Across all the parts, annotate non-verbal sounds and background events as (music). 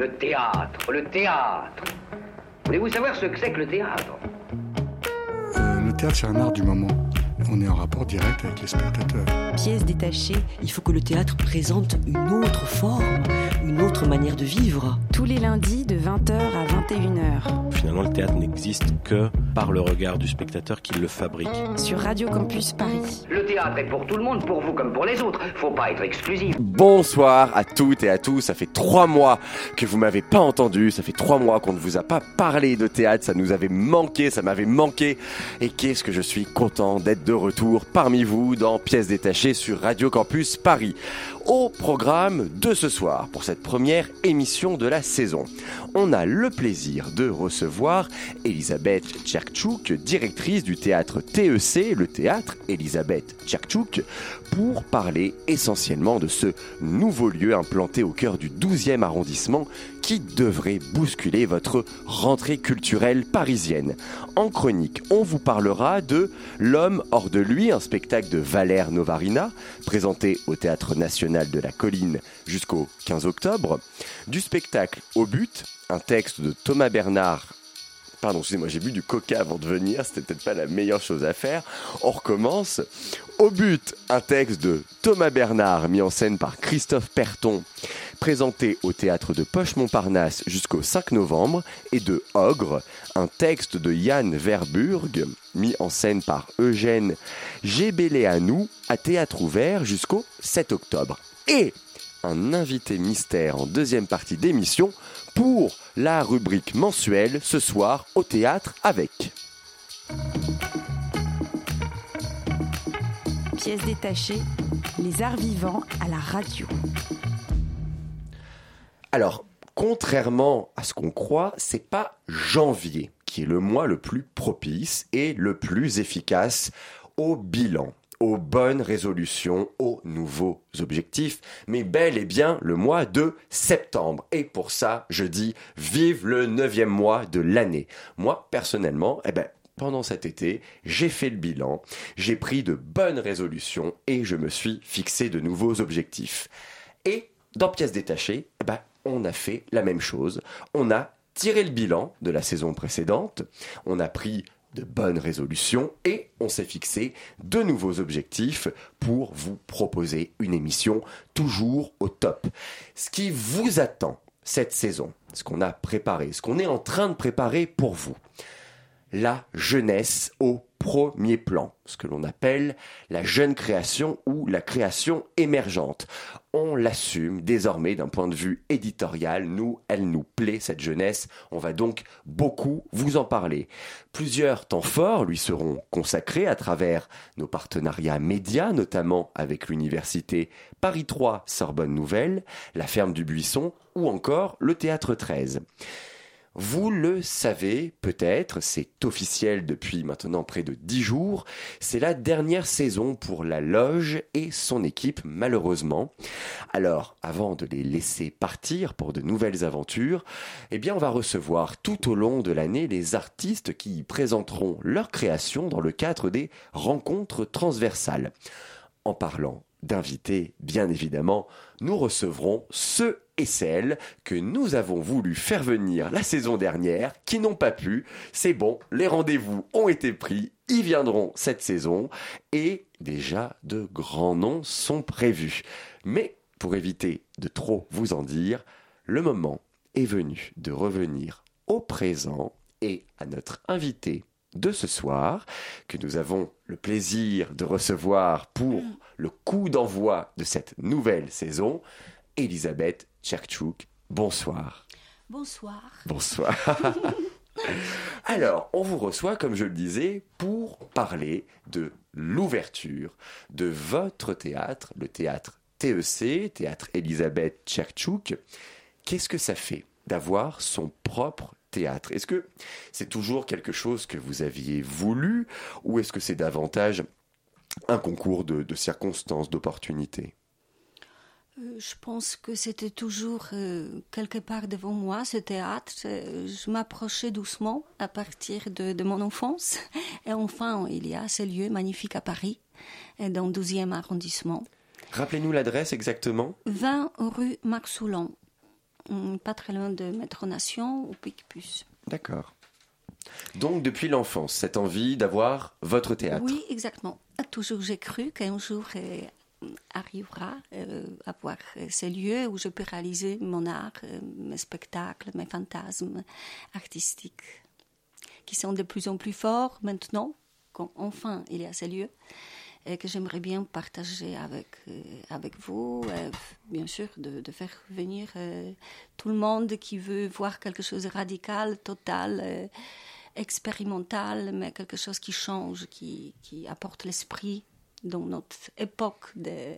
Le théâtre, le théâtre. Voulez-vous savoir ce que c'est que le théâtre? Euh, le théâtre, c'est un art du moment. On est en rapport direct avec les spectateurs. Pièce détachée, il faut que le théâtre présente une autre forme, une autre manière de vivre. Tous les lundis de 20h à 21h Finalement, le théâtre n'existe que par le regard du spectateur qui le fabrique. sur Radio Campus Paris. Le théâtre est pour tout le monde, pour vous comme pour les autres. Faut pas être exclusif. Bonsoir à toutes et à tous. Ça fait trois mois que vous m'avez pas entendu. Ça fait trois mois qu'on ne vous a pas parlé de théâtre. Ça nous avait manqué. Ça m'avait manqué. Et qu'est-ce que je suis content d'être de retour parmi vous dans Pièces détachées sur Radio Campus Paris. Au programme de ce soir, pour cette première émission de la saison, on a le plaisir de recevoir Elisabeth Tcherkchouk, directrice du théâtre TEC, le théâtre Elisabeth Tcherkchouk, pour parler essentiellement de ce nouveau lieu implanté au cœur du 12e arrondissement qui devrait bousculer votre rentrée culturelle parisienne. En chronique, on vous parlera de L'homme hors de lui, un spectacle de Valère Novarina, présenté au Théâtre national de la Colline jusqu'au 15 octobre, du spectacle Au but, un texte de Thomas Bernard Pardon, excusez-moi, j'ai bu du coca avant de venir, c'était peut-être pas la meilleure chose à faire. On recommence. Au but, un texte de Thomas Bernard, mis en scène par Christophe Perton, présenté au théâtre de Poche-Montparnasse jusqu'au 5 novembre, et de Ogre, un texte de Yann Verburg, mis en scène par Eugène Gébéléanou, à théâtre ouvert jusqu'au 7 octobre. Et un invité mystère en deuxième partie d'émission pour la rubrique mensuelle ce soir au théâtre avec. Pièce détachée, les arts vivants à la radio. Alors, contrairement à ce qu'on croit, c'est pas janvier qui est le mois le plus propice et le plus efficace au bilan, aux bonnes résolutions, aux nouveaux objectifs, mais bel et bien le mois de septembre. Et pour ça, je dis vive le neuvième mois de l'année. Moi, personnellement, eh ben, pendant cet été, j'ai fait le bilan, j'ai pris de bonnes résolutions et je me suis fixé de nouveaux objectifs. Et dans Pièces détachées, eh ben, on a fait la même chose. On a tiré le bilan de la saison précédente, on a pris de bonnes résolutions et on s'est fixé de nouveaux objectifs pour vous proposer une émission toujours au top. Ce qui vous attend cette saison, ce qu'on a préparé, ce qu'on est en train de préparer pour vous, la jeunesse au premier plan, ce que l'on appelle la jeune création ou la création émergente. On l'assume désormais d'un point de vue éditorial, nous, elle nous plaît cette jeunesse, on va donc beaucoup vous en parler. Plusieurs temps forts lui seront consacrés à travers nos partenariats médias, notamment avec l'université Paris 3 Sorbonne Nouvelle, la ferme du Buisson ou encore le Théâtre 13. Vous le savez peut-être, c'est officiel depuis maintenant près de dix jours, c'est la dernière saison pour la loge et son équipe malheureusement. Alors, avant de les laisser partir pour de nouvelles aventures, eh bien on va recevoir tout au long de l'année les artistes qui présenteront leurs créations dans le cadre des rencontres transversales. En parlant d'invités, bien évidemment, nous recevrons ceux et celles que nous avons voulu faire venir la saison dernière, qui n'ont pas pu. C'est bon, les rendez-vous ont été pris, ils viendront cette saison, et déjà de grands noms sont prévus. Mais pour éviter de trop vous en dire, le moment est venu de revenir au présent et à notre invité de ce soir, que nous avons le plaisir de recevoir pour le coup d'envoi de cette nouvelle saison, Elisabeth Tcherkchouk. Bonsoir. Bonsoir. Bonsoir. (laughs) Alors, on vous reçoit, comme je le disais, pour parler de l'ouverture de votre théâtre, le théâtre TEC, théâtre Elisabeth Tcherkchouk. Qu'est-ce que ça fait d'avoir son propre théâtre Est-ce que c'est toujours quelque chose que vous aviez voulu ou est-ce que c'est davantage un concours de, de circonstances, d'opportunités? Euh, Je pense que c'était toujours euh, quelque part devant moi, ce théâtre. Euh, Je m'approchais doucement à partir de, de mon enfance. (laughs) Et enfin, il y a ce lieu magnifique à Paris, dans le 12e arrondissement. Rappelez-nous l'adresse exactement 20 rue Marsoulon. Pas très loin de Métro Nation, au Picpus. D'accord. Donc depuis l'enfance, cette envie d'avoir votre théâtre. Oui, exactement. Toujours j'ai cru qu'un jour euh, arrivera euh, à voir euh, ces lieux où je peux réaliser mon art, euh, mes spectacles, mes fantasmes artistiques, qui sont de plus en plus forts maintenant, quand enfin il y a ces lieux, et que j'aimerais bien partager avec, euh, avec vous, euh, bien sûr, de, faire venir euh, tout le monde qui veut voir quelque chose de radical, total. expérimental, mais quelque chose qui change, qui, qui apporte l'esprit dans notre époque des,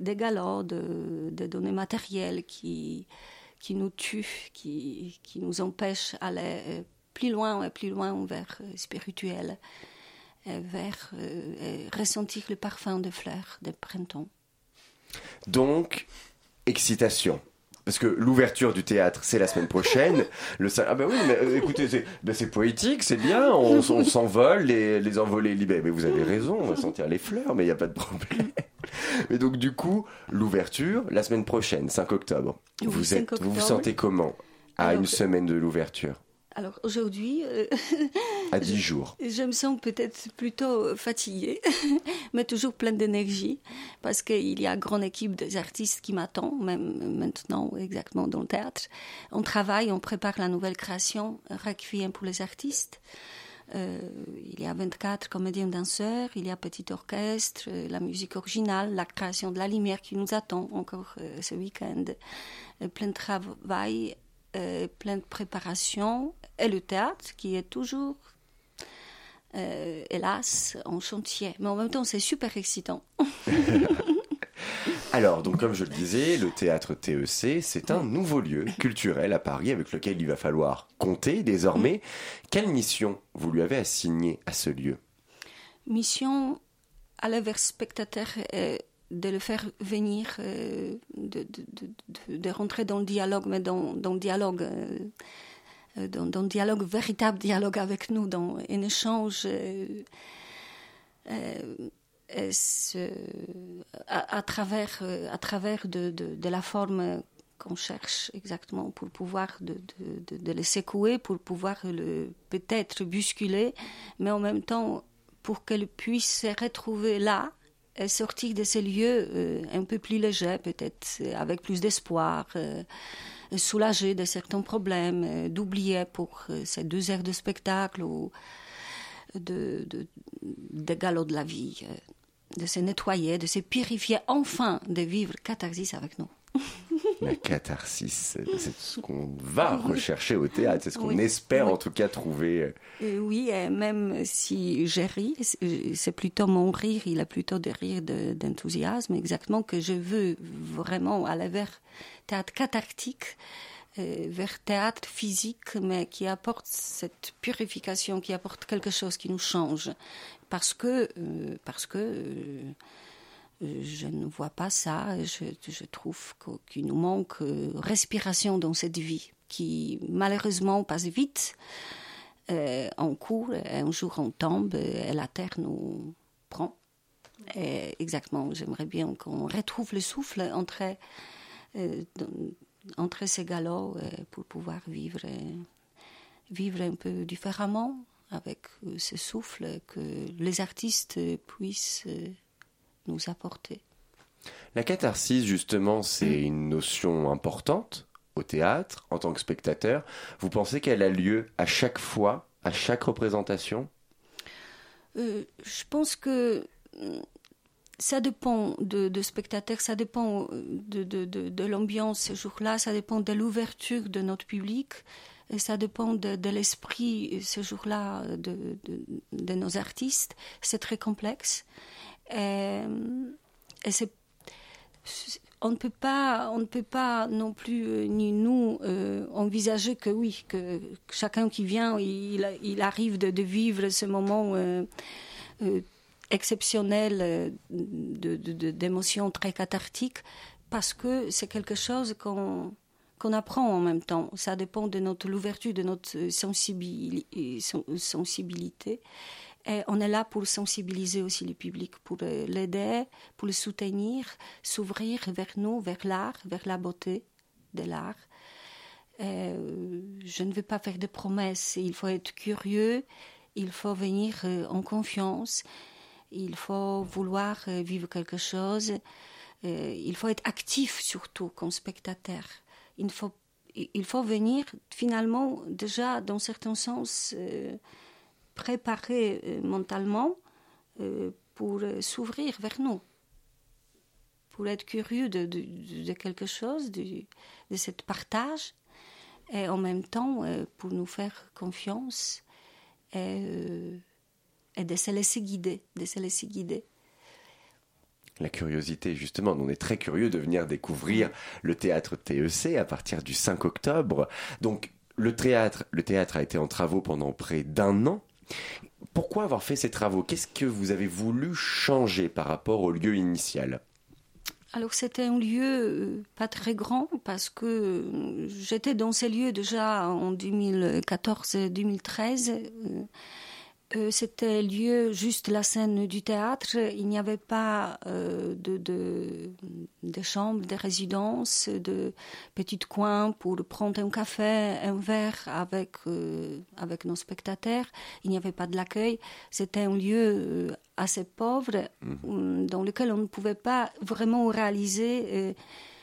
des de, de données matérielles qui, qui nous tuent, qui, qui nous empêchent d'aller plus loin et plus loin vers euh, spirituel, vers euh, et ressentir le parfum des fleurs de printemps. Donc, excitation. Parce que l'ouverture du théâtre, c'est la semaine prochaine. (laughs) Le ah ben oui, mais euh, écoutez, c'est ben c'est poétique, c'est bien. On, on s'envole, les, les envolées libérées. Mais vous avez raison, on va sentir les fleurs, mais il n'y a pas de problème. (laughs) Mais donc du coup, l'ouverture, la semaine prochaine, 5 octobre. Oui, vous, 5 êtes, vous sentez comment? À Alors, une semaine de l'ouverture Alors aujourd'hui, euh, À 10 jours Je me sens peut-être plutôt fatiguée, (laughs) mais toujours pleine d'énergie, parce qu'il y a une grande équipe des artistes qui m'attend, même maintenant exactement dans le théâtre. On travaille, on prépare la nouvelle création, Requiem pour les artistes. Euh, il y a 24 comédiens danseurs, il y a petit orchestre, euh, la musique originale, la création de la lumière qui nous attend encore euh, ce week-end. Euh, plein de travail, euh, plein de préparation, et le théâtre qui est toujours euh, hélas, en chantier. Mais en même temps, c'est super excitant. (laughs) Alors, donc comme je le disais, le théâtre TEC, c'est un nouveau lieu culturel à Paris avec lequel il va falloir compter désormais. Quelle mission vous lui avez assignée à ce lieu? Mission aller vers spectateur et de le faire venir, euh, de, de, de, de- rentrer dans le dialogue, mais dans, dans le dialogue, euh, euh, dans, dans le dialogue, véritable dialogue avec nous, dans un échange. à, travers, à travers de, la forme qu'on cherche exactement pour pouvoir de, de, de, le secouer, pour pouvoir le peut-être bousculer, mais en même temps pour qu'elle puisse se retrouver là sortir de ces lieux euh, un peu plus légers, peut-être euh, avec plus d'espoir, euh, soulagé de certains problèmes, euh, d'oublier pour euh, ces deux heures de spectacle ou de, de, galop de la vie, euh, de se nettoyer, de se purifier, enfin de vivre catharsis avec nous. (laughs) La catharsis, c'est ce qu'on va rechercher au théâtre, c'est ce qu'on Oui. espère Oui. en tout cas trouver. Euh, oui, même si j'ai ri, c'est plutôt mon rire, il a plutôt des rires de- d'enthousiasme, exactement, que je veux vraiment aller vers théâtre cathartique, euh, vers théâtre physique, mais qui apporte cette purification, qui apporte quelque chose qui nous change. Parce que, euh, parce que je ne vois pas ça. Je, je trouve qu'il nous manque euh, respiration dans cette vie, qui malheureusement passe vite. Euh, on court, et un jour on tombe et la terre nous prend. Exactement, j'aimerais bien qu'on retrouve le souffle entre, euh, entre ces galops euh, pour pouvoir vivre, euh, vivre un peu différemment avec euh, ce souffle que les artistes euh, puissent euh, nous apporter. La catharsis, justement, c'est une notion importante au théâtre en tant que spectateur. Vous pensez qu'elle a lieu à chaque fois, à chaque représentation? Euh, je pense que euh, ça dépend de, de spectateurs, ça dépend euh, de, de, de, de l'ambiance ce jour-là, ça dépend de l'ouverture de notre public, et ça dépend de, de l'esprit ce jour-là de, de, de nos artistes. C'est très complexe. Et, c'est on ne peut pas, on ne peut pas non plus euh, ni nous euh, envisager que oui, que, chacun qui vient, il, arrive de, vivre ce moment euh, euh, exceptionnel euh, d'émotions très cathartiques, parce que c'est quelque chose qu'on apprend en même temps. Ça dépend de notre l'ouverture, de notre sensibili- sen- sensibilité. On est là pour sensibiliser aussi le public, pour euh, l'aider, pour le soutenir, s'ouvrir vers nous, vers l'art, vers la beauté de l'art. Euh, je ne veux pas faire de promesses. Il faut être curieux, il faut venir euh, en confiance, il faut vouloir vivre quelque chose, il faut être actif surtout comme spectateur. Il faut, il faut venir finalement déjà dans certains sens préparé mentalement pour s'ouvrir vers nous pour être curieux de, quelque chose, de, de ce partage, et en même temps euh, pour nous faire confiance et, euh, et de se laisser guider, de se laisser guider. La curiosité, justement, on est très curieux de venir découvrir le théâtre TEC à partir du 5 octobre. Donc, le théâtre, le théâtre a été en travaux pendant près d'un an. Pourquoi avoir fait ces travaux? Qu'est-ce que vous avez voulu changer par rapport au lieu initial? Alors c'était un lieu euh, pas très grand parce que euh, j'étais dans ces lieux déjà en 2014-2013. Euh, c'était lieu juste la scène du théâtre. Il n'y avait pas euh, de, de, chambres, de résidences, de petits coins pour prendre un café, un verre avec, euh, avec nos spectateurs. Il n'y avait pas de l'accueil. C'était un lieu assez pauvre mmh. dans lequel on ne pouvait pas vraiment réaliser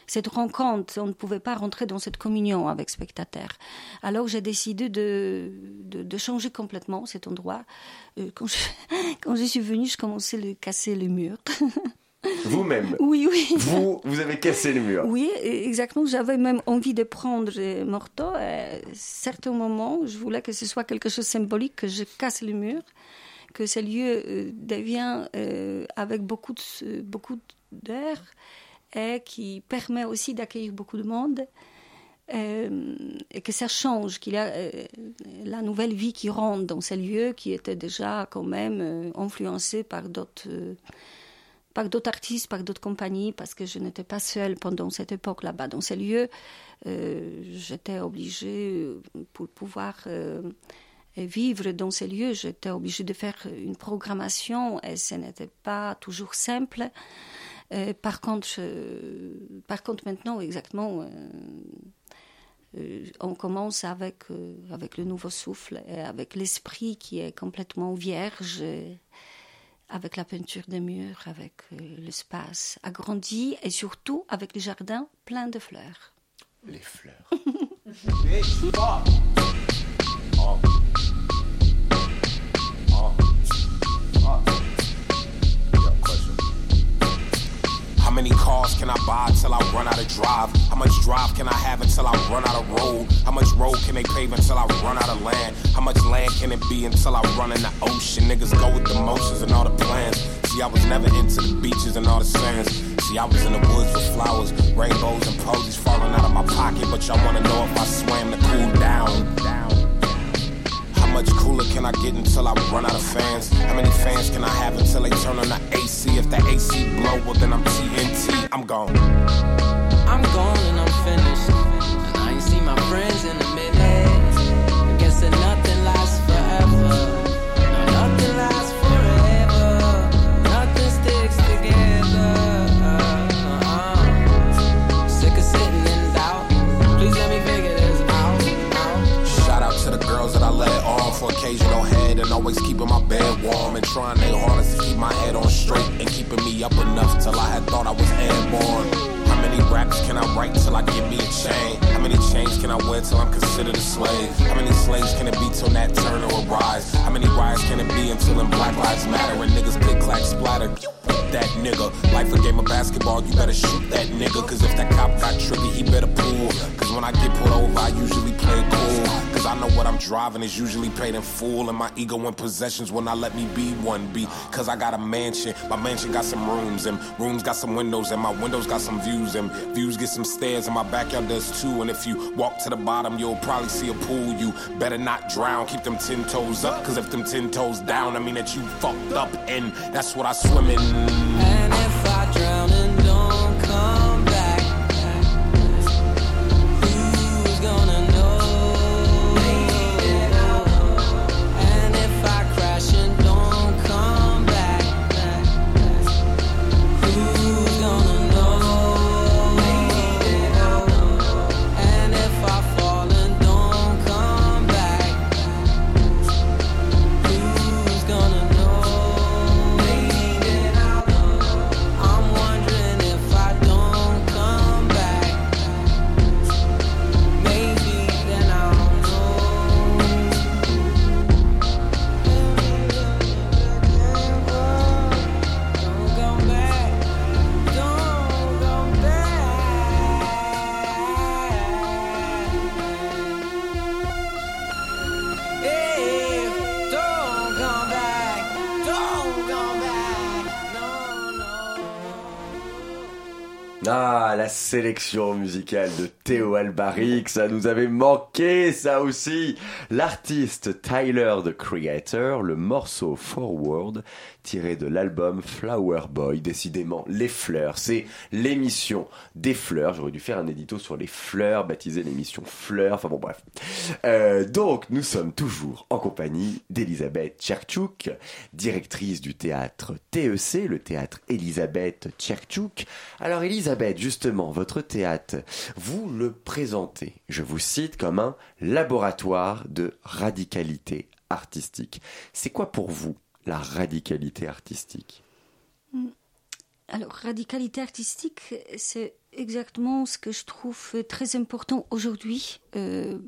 cette rencontre, on ne pouvait pas rentrer dans cette communion avec spectateurs. Alors j'ai décidé de, de, changer complètement cet endroit. Euh, quand, je, (laughs) quand je suis venue, je commençais à casser le mur. (laughs) Vous-même Oui, oui. Vous, vous avez cassé le mur Oui, exactement. J'avais même envie de prendre Morto. À certains moments, je voulais que ce soit quelque chose de symbolique, que je casse le mur, que ce lieu euh, devienne euh, avec beaucoup de, beaucoup d'air et qui permet aussi d'accueillir beaucoup de monde. Euh, et que ça change, qu'il y a euh, la nouvelle vie qui rentre dans ces lieux qui étaient déjà quand même euh, influencés par d'autres par d'autres artistes, par d'autres compagnies, parce que je n'étais pas seule pendant cette époque là-bas dans ces lieux. j'étais obligée, pour pouvoir vivre dans ces lieux, j'étais obligée de faire une programmation et ce n'était pas toujours simple. Euh, par, contre, par contre, maintenant, exactement, euh, euh, on commence avec, avec le nouveau souffle, et avec l'esprit qui est complètement vierge, avec la peinture des murs, avec l'espace agrandi et surtout avec les jardins pleins de fleurs. Les fleurs. (laughs) many cars can I buy till I run out of drive? How much drive can I have until I run out of road? How much road can they pave until I run out of land? How much land can it be until I run in the ocean? Niggas go with the motions and all the plans. See, I was never into the beaches and all the sands. See, I was in the woods with flowers, rainbows, and posies falling out of my pocket. But y'all wanna know if I swam to cool down much cooler can I get until I run out of fans? How many fans can I have until they turn on the AC? If the AC blow, well then I'm TNT. I'm gone. I'm gone always keeping my bed warm and trying their hardest to keep my head on straight and keeping me up enough till I had thought I was airborne. How many raps can I write till I get me a chain? How many chains can I wear till I'm considered a slave? How many slaves can it be till Nat Turner will rise? How many riots can it be until in Black Lives Matter and niggas click clack splatter? That nigga, life a game of basketball, you better shoot that nigga. Cause if that cop got triggered, he better pull. Cause when I get pulled over, I usually play cool. Cause I know what I'm driving is usually paid in full. And my ego and possessions will not let me be one B. Cause I got a mansion. My mansion got some rooms, and rooms got some windows, and my windows got some views, and views get some stairs, and my backyard does too. And if you walk to the bottom, you'll probably see a pool. You better not drown. Keep them ten toes up. Cause if them ten toes down, I mean that you fucked up. And that's what I swim in. Sélection musicale de Théo Albaric, ça nous avait manqué, ça aussi. L'artiste Tyler the Creator, le morceau Forward, tiré de l'album Flower Boy, décidément les fleurs, c'est l'émission des fleurs. J'aurais dû faire un édito sur les fleurs, baptiser l'émission Fleurs, enfin bon bref. Euh, donc nous sommes toujours en compagnie d'Elisabeth Tchertchouk, directrice du théâtre TEC, le théâtre Elisabeth Tchertchouk. Alors Elisabeth, justement, votre théâtre, vous le présentez, je vous cite, comme un laboratoire de radicalité artistique. C'est quoi pour vous la radicalité artistique? Alors, radicalité artistique, c'est exactement ce que je trouve très important aujourd'hui euh,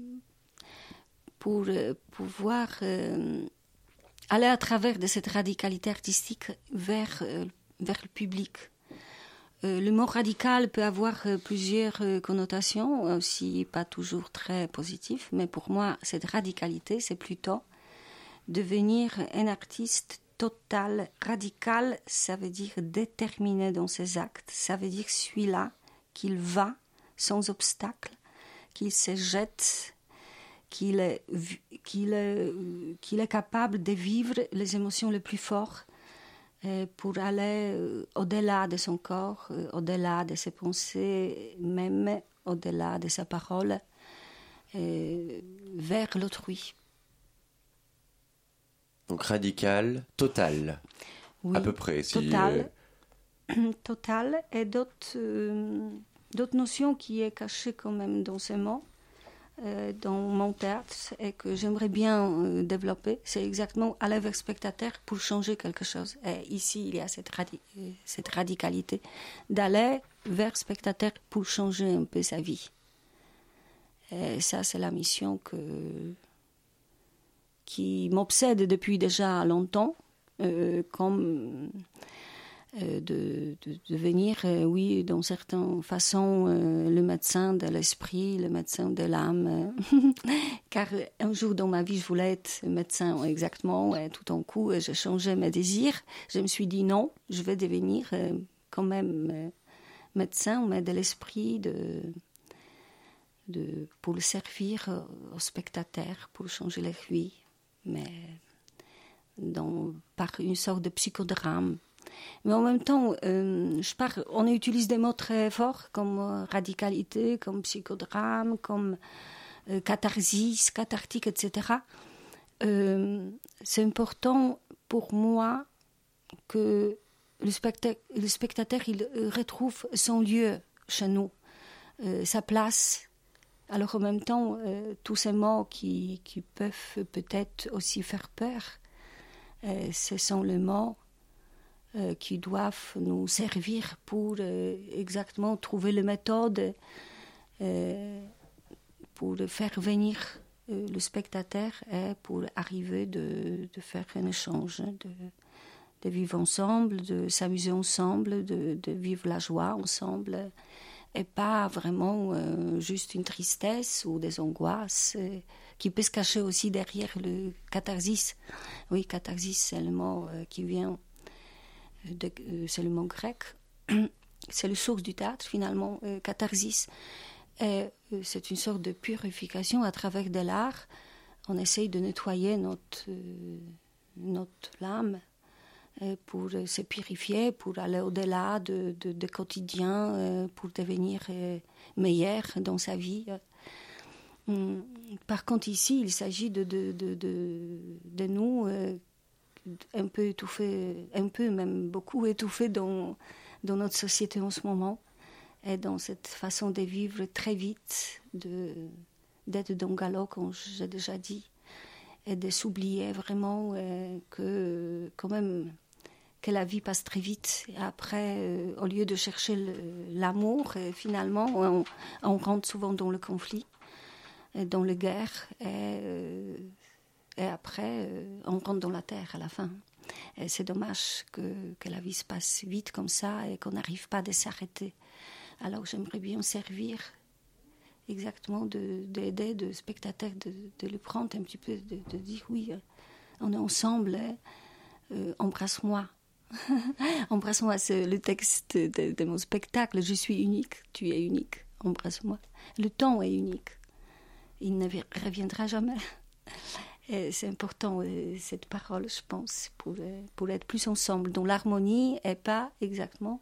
pour euh, pouvoir euh, aller à travers de cette radicalité artistique vers, vers le public. Euh, le mot radical peut avoir euh, plusieurs euh, connotations, aussi pas toujours très positives, mais pour moi, cette radicalité, c'est plutôt devenir un artiste total, radical, ça veut dire déterminé dans ses actes, ça veut dire celui-là qu'il va sans obstacle, qu'il se jette, qu'il est, capable de vivre les émotions les plus fortes pour aller euh, au-delà de son corps, euh, au-delà de ses pensées, même au-delà de sa parole, euh, vers l'autrui. Donc radical, total, Oui, à peu près. Si, total. euh, (clears throat) total et d'autres euh, notions qui est cachées quand même dans ces mots, euh, dans mon théâtre et que j'aimerais bien euh, développer, c'est exactement aller vers spectateur pour changer quelque chose. Et ici, il y a cette, euh, radicalité d'aller vers spectateur pour changer un peu sa vie. Et ça, c'est la mission qui m'obsède depuis déjà longtemps, euh, comme euh, de, de devenir, euh, oui, dans certaines façons, euh, le médecin de l'esprit, le médecin de l'âme. (laughs) Car un jour dans ma vie, je voulais être médecin exactement, et tout en coup, euh, j'ai changé mes désirs. Je me suis dit non, je vais devenir euh, quand même euh, médecin, mais de l'esprit, de, de, pour le servir euh, aux spectateurs, pour changer leur vie, mais par une sorte de psychodrame. Mais en même temps, euh, je parle, on utilise des mots très forts comme euh, radicalité, comme psychodrame, comme euh, catharsis, cathartique, etc. C'est important pour moi que le, specta- le spectateur il retrouve son lieu chez nous, sa place. Alors en même temps, tous ces mots qui, qui peuvent peut-être aussi faire peur, ce sont les mots euh, qui doivent nous servir pour euh, exactement trouver la méthode euh, pour faire venir le spectateur et pour arriver de, faire un échange, de, de vivre ensemble, de s'amuser ensemble, de, vivre la joie ensemble et pas vraiment juste une tristesse ou des angoisses qui peut se cacher aussi derrière le catharsis. Oui, catharsis, c'est le mot qui vient, euh, c'est le mot grec. (clears throat) c'est le source du théâtre finalement, euh, catharsis. Et euh, c'est une sorte de purification à travers de l'art. On essaye de nettoyer notre, notre âme pour se purifier, pour aller au-delà de, de, quotidien, pour devenir meilleur dans sa vie. Hum, Par contre, ici, il s'agit de, de, de, nous un peu étouffés, un peu même beaucoup étouffés dans, dans notre société en ce moment, et dans cette façon de vivre très vite, d'être dans le galop, comme j'ai déjà dit, et de s'oublier vraiment euh, que quand même que la vie passe très vite. Et après, euh, au lieu de chercher l'amour, euh, finalement, on, rentre souvent dans le conflit, dans la guerre, et, euh, et après, euh, on rentre dans la terre à la fin. Et c'est dommage que, la vie se passe vite comme ça et qu'on n'arrive pas à s'arrêter. Alors j'aimerais bien servir exactement de- d'aider de, de, de le prendre un petit peu, de, dire oui, euh, on est ensemble, hein, euh, embrasse-moi, (laughs) Embrasse-moi, c'est le texte de mon spectacle. Je suis unique, tu es unique. Embrasse-moi. Le temps est unique. Il ne reviendra jamais. C'est important euh, cette parole, je pense, pour, euh, pour être plus ensemble, dans l'harmonie et pas exactement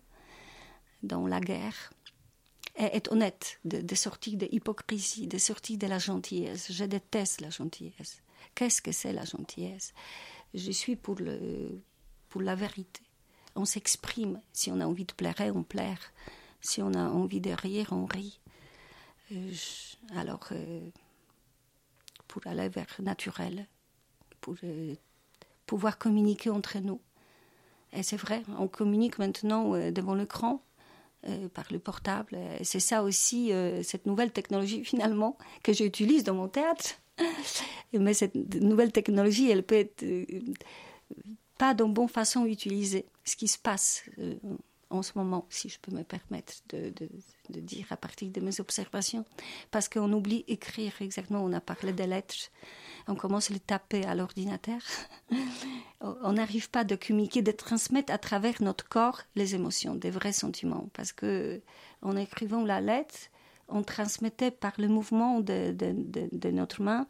dans la guerre. Et être honnête, de, de sortir de l'hypocrisie, de sortir de la gentillesse. Je déteste la gentillesse. Qu'est-ce que c'est la gentillesse? Je suis pour, le, pour la vérité. On s'exprime. Si on a envie de pleurer, on pleure. Si on a envie de rire, on rit. Euh, alors, pour aller vers naturel, pour euh, pouvoir communiquer entre nous. Et c'est vrai, on communique maintenant euh, devant l'écran, euh, par le portable. C'est ça aussi, euh, cette nouvelle technologie (laughs) finalement, que j'utilise dans mon théâtre. (laughs) Mais cette nouvelle technologie, elle peut être pas d'une bonne façon utilisée. Ce qui se passe en ce moment, si je peux me permettre de- de dire à partir de mes observations, parce qu'on oublie écrire exactement. On a parlé des lettres, on commence à les taper à l'ordinateur. (laughs) on n'arrive pas de communiquer, de transmettre à travers notre corps les émotions, des vrais sentiments, parce que en écrivant la lettre, on transmettait par le mouvement de, de- notre main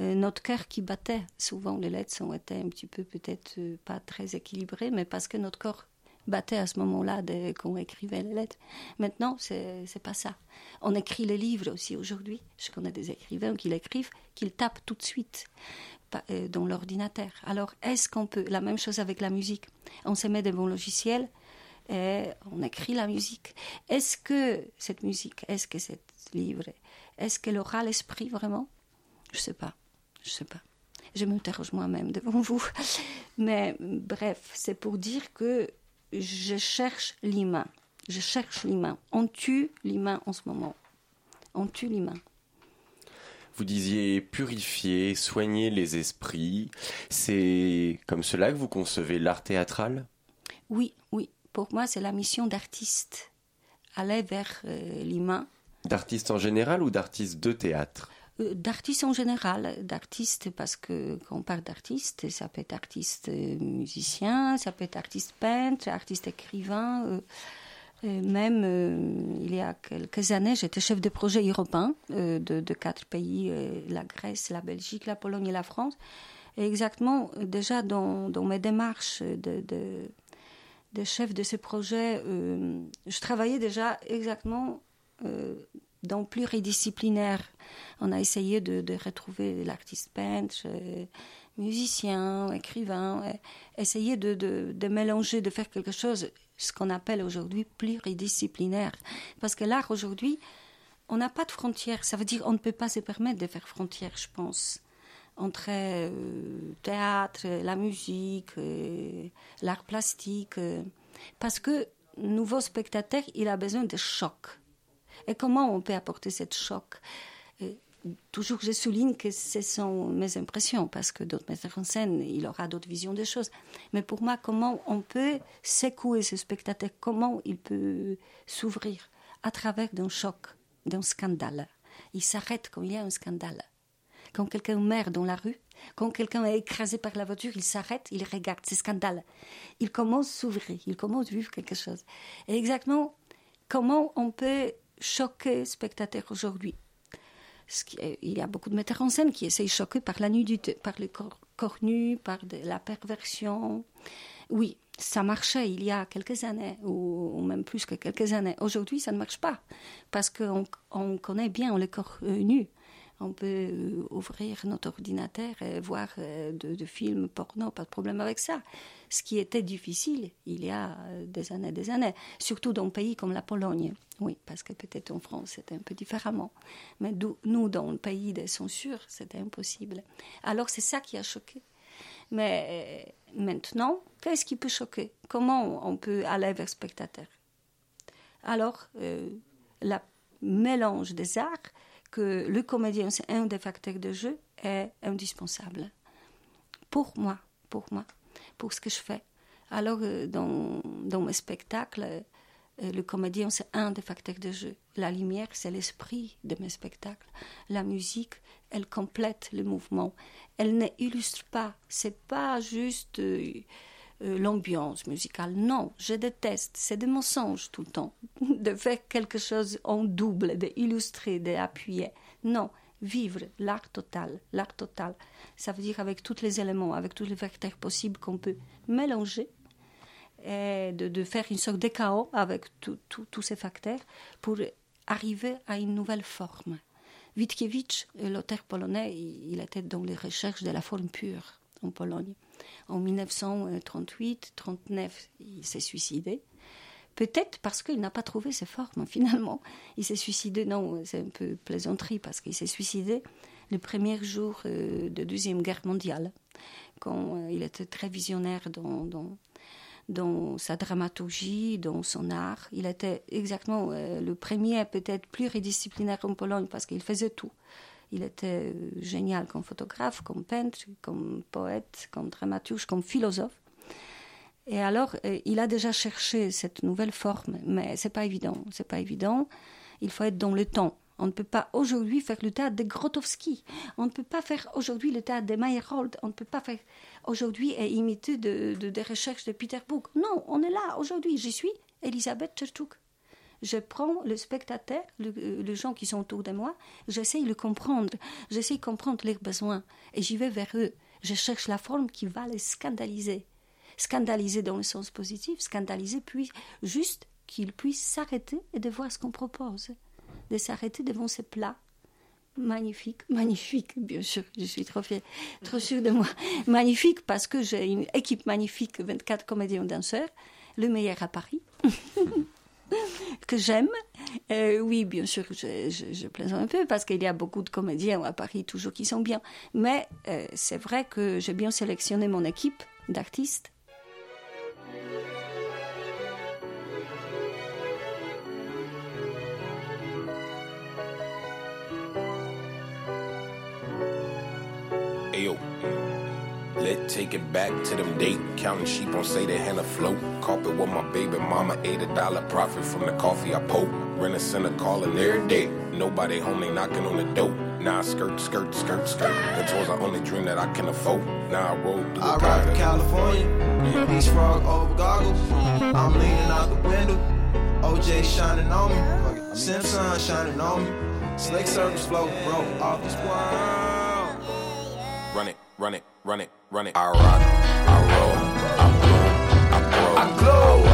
euh, notre cœur qui battait. Souvent, les lettres ont été un petit peu peut-être euh, pas très équilibrées, mais parce que notre corps battait à ce moment-là qu'on écrivait les lettres. Maintenant, c'est c'est pas ça. On écrit les livres aussi aujourd'hui. Je connais des écrivains qui l'écrivent, qu'ils tapent tout de suite euh, dans l'ordinateur. Alors, est-ce qu'on peut la même chose avec la musique On se met devant le logiciel et on écrit la musique. Est-ce que cette musique, est-ce que ce livre, est-ce qu'elle aura l'esprit vraiment? Je sais pas. Je sais pas. Je m'interroge moi-même devant vous. (laughs) Mais bref, c'est pour dire que je cherche l'humain. Je cherche l'humain. On tue l'humain en ce moment. On tue l'humain. Vous disiez purifier, soigner les esprits. C'est comme cela que vous concevez l'art théâtral? Oui, oui. Pour moi, c'est la mission d'artiste. Aller vers euh, l'humain. D'artiste en général ou d'artiste de théâtre? Euh, d'artiste en général, d'artiste parce que quand on parle d'artiste, ça peut être artiste euh, musicien, ça peut être artiste peintre, artiste écrivain. euh, même il y a quelques années, j'étais chef de projet européen de, quatre pays, la Grèce, la Belgique, la Pologne et la France. Et exactement, déjà dans, mes démarches de, chef de ce projet, je travaillais déjà exactement dans pluridisciplinaire. On a essayé de, retrouver l'artiste peintre, euh, musicien, écrivain, euh, essayer de, de, mélanger, de faire quelque chose, ce qu'on appelle aujourd'hui pluridisciplinaire. Parce que l'art aujourd'hui, on n'a pas de frontières. Ça veut dire on ne peut pas se permettre de faire frontières, je pense, entre euh, théâtre, la musique, l'art plastique. parce que nouveau spectateur, il a besoin de choc. Et comment on peut apporter cette choc Toujours, je souligne que ce sont mes impressions, parce que d'autres metteurs en scène, il aura d'autres visions des choses. Mais pour moi, comment on peut secouer ce spectateur? Comment il peut s'ouvrir à travers d'un choc, d'un scandale? Il s'arrête quand il y a un scandale. Quand quelqu'un meurt dans la rue, quand quelqu'un est écrasé par la voiture, il s'arrête, il regarde, c'est scandale. Il commence à s'ouvrir, il commence à vivre quelque chose. Et exactement comment on peut choquer spectateur aujourd'hui Il y a beaucoup de metteurs en scène qui essayent de choquer par la nudité, par le corps, nu, par la perversion. Oui, ça marchait il y a quelques années, ou, même plus que quelques années. Aujourd'hui, ça ne marche pas, parce qu'on on connaît bien le corps euh, nu. On peut euh, ouvrir notre ordinateur et voir euh, de, films porno, pas de problème avec ça. Ce qui était difficile il y a euh, des années, des années, surtout dans un pays comme la Pologne. Oui, parce que peut-être en France c'était un peu différemment. Mais nous, dans le pays des censures, c'était impossible. Alors c'est ça qui a choqué. Mais maintenant, qu'est-ce qui peut choquer? Comment on peut aller vers le spectateur Alors, le mélange des arts, que le comédien, c'est un des facteurs de jeu, est indispensable. Pour moi, pour moi, pour ce que je fais. Alors, euh, dans, dans mes spectacles, euh, le comédien, c'est un des facteurs de jeu. La lumière, c'est l'esprit de mes spectacles. La musique, elle complète le mouvement. Elle n'illustre pas. C'est pas juste euh, l'ambiance musicale. Non, je déteste. C'est des mensonges tout le temps. (laughs) De faire quelque chose en double, d'illustrer, d'appuyer. Non, vivre l'art total. L'art total, ça veut dire avec tous les éléments, avec tous les vecteurs possibles qu'on peut mélanger et de, de faire une sorte de chaos avec tous ces facteurs pour arriver à une nouvelle forme. Witkiewicz, l'auteur polonais, il était dans les recherches de la forme pure en Pologne. En 1938-39, il s'est suicidé. Peut-être parce qu'il n'a pas trouvé ses formes, (laughs) finalement. Il s'est suicidé, non, c'est un peu plaisanterie, parce qu'il s'est suicidé le premier jour euh, de Deuxième Guerre mondiale, quand euh, il était très visionnaire dans, dans, dans sa dramaturgie, dans son art. Il était exactement euh, le premier, peut-être pluridisciplinaire en Pologne, parce qu'il faisait tout. Il était euh, génial comme photographe, comme peintre, comme poète, comme dramaturge, comme philosophe. Et alors, euh, il a déjà cherché cette nouvelle forme, mais c'est pas évident. C'est pas évident. Il faut être dans le temps. On ne peut pas aujourd'hui faire le théâtre de Grotowski. On ne peut pas faire aujourd'hui le théâtre de Meyerhold. On ne peut pas faire aujourd'hui et imiter de, de- des recherches de Peter Brook. Non, on est là aujourd'hui. Je suis Elisabeth Chertouk. Je prends le spectateur, le- euh, les gens qui sont autour de moi, j'essaye de le comprendre, j'essaye de comprendre leurs besoins, et j'y vais vers eux. Je cherche la forme qui va les scandaliser. Scandaliser dans le sens positif, scandaliser, puis juste qu'ils puissent s'arrêter et de voir ce qu'on propose, de s'arrêter devant ces plats. Magnifique, (laughs) magnifique, bien sûr, je suis trop fière, trop sûre de moi. Magnifique parce que j'ai une équipe magnifique, 24 comédiens danseurs, le meilleur à Paris. (laughs) que j'aime. Euh, oui, bien sûr, je, plaisante un peu parce qu'il y a beaucoup de comédiens à Paris toujours qui sont bien. Mais euh, c'est vrai que j'ai bien sélectionné mon équipe d'artistes. Ayo. Let's take it back to them date. Counting sheep on say they hand afloat. Carpet with my baby mama, ate a dollar profit from the coffee I poke. Rent a center calling every day. Nobody home, they knocking on the door. Now I skirt, skirt, skirt, skirt. That was the only dream that I can afford. Now I roll through the I ride to. California, Beach frog over goggles. I'm leaning out the window, OJ shining on me, Simpson shining on me. Slick surface float broke off this world. Run it, run it, run it, run it. I rock, I roll, I bloom, I glow. I glow.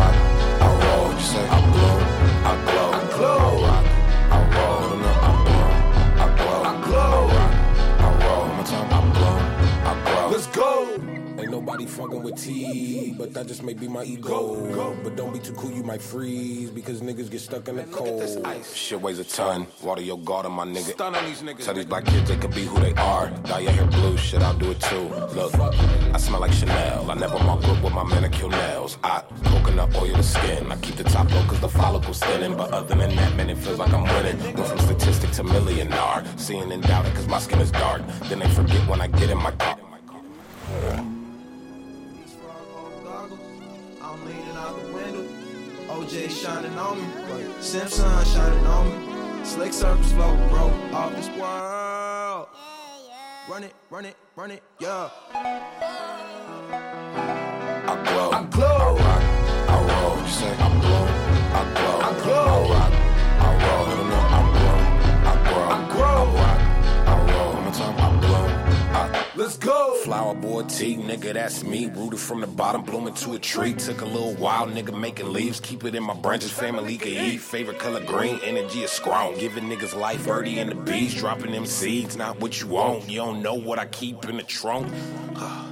Fucking with T, but that just may be my ego. But don't be too cool, you might freeze because niggas get stuck in the cold. Shit weighs a ton. Water your garden, my nigga. Stun on these niggas. Tell these black kids they can be who they are. Dye your hair blue, shit, I'll do it too. Look, I smell like Chanel. I never walk up with my manicure nails. I coconut oil the skin. I keep the top low cause the follicle's thinning. But other than that, man, it feels like I'm winning. Went from statistic to millionaire. Seeing and doubting cause my skin is dark. Then they forget when I get in my car. Beach OJ shining on me, Simpson shining on me. Slick surface flow, broke off this world. Run it, run it, run it, yeah. I glow. I glow. I rock. I roll. You say I blow. I glow. I glow. I rock. Go. Flower boy T, nigga, that's me. Rooted from the bottom, blooming to a tree. Took a little while, nigga, making leaves. Keep it in my branches, family can eat. Favorite color green, energy is strong. Giving niggas life, birdie and the bees. Dropping them seeds, not what you want. You don't know what I keep in the trunk. (sighs)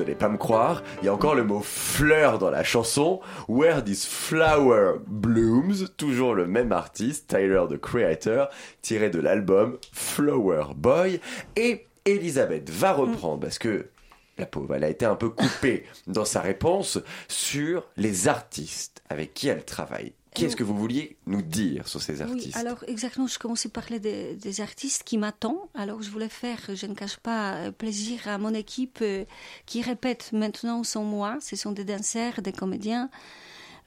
vous allez pas me croire. Il y a encore le mot fleur dans la chanson. Where this flower blooms. Toujours le même artiste, Tyler the Creator, tiré de l'album Flower Boy. Et Elisabeth va reprendre parce que la pauvre, elle a été un peu coupée dans sa réponse sur les artistes avec qui elle travaille. Qu'est-ce que vous vouliez nous dire sur ces artistes Oui, alors exactement, je commençais par parler des, des artistes qui m'attendent. Alors je voulais faire, je ne cache pas, euh, plaisir à mon équipe euh, qui répète maintenant sans moi. Ce sont des danseurs, des comédiens,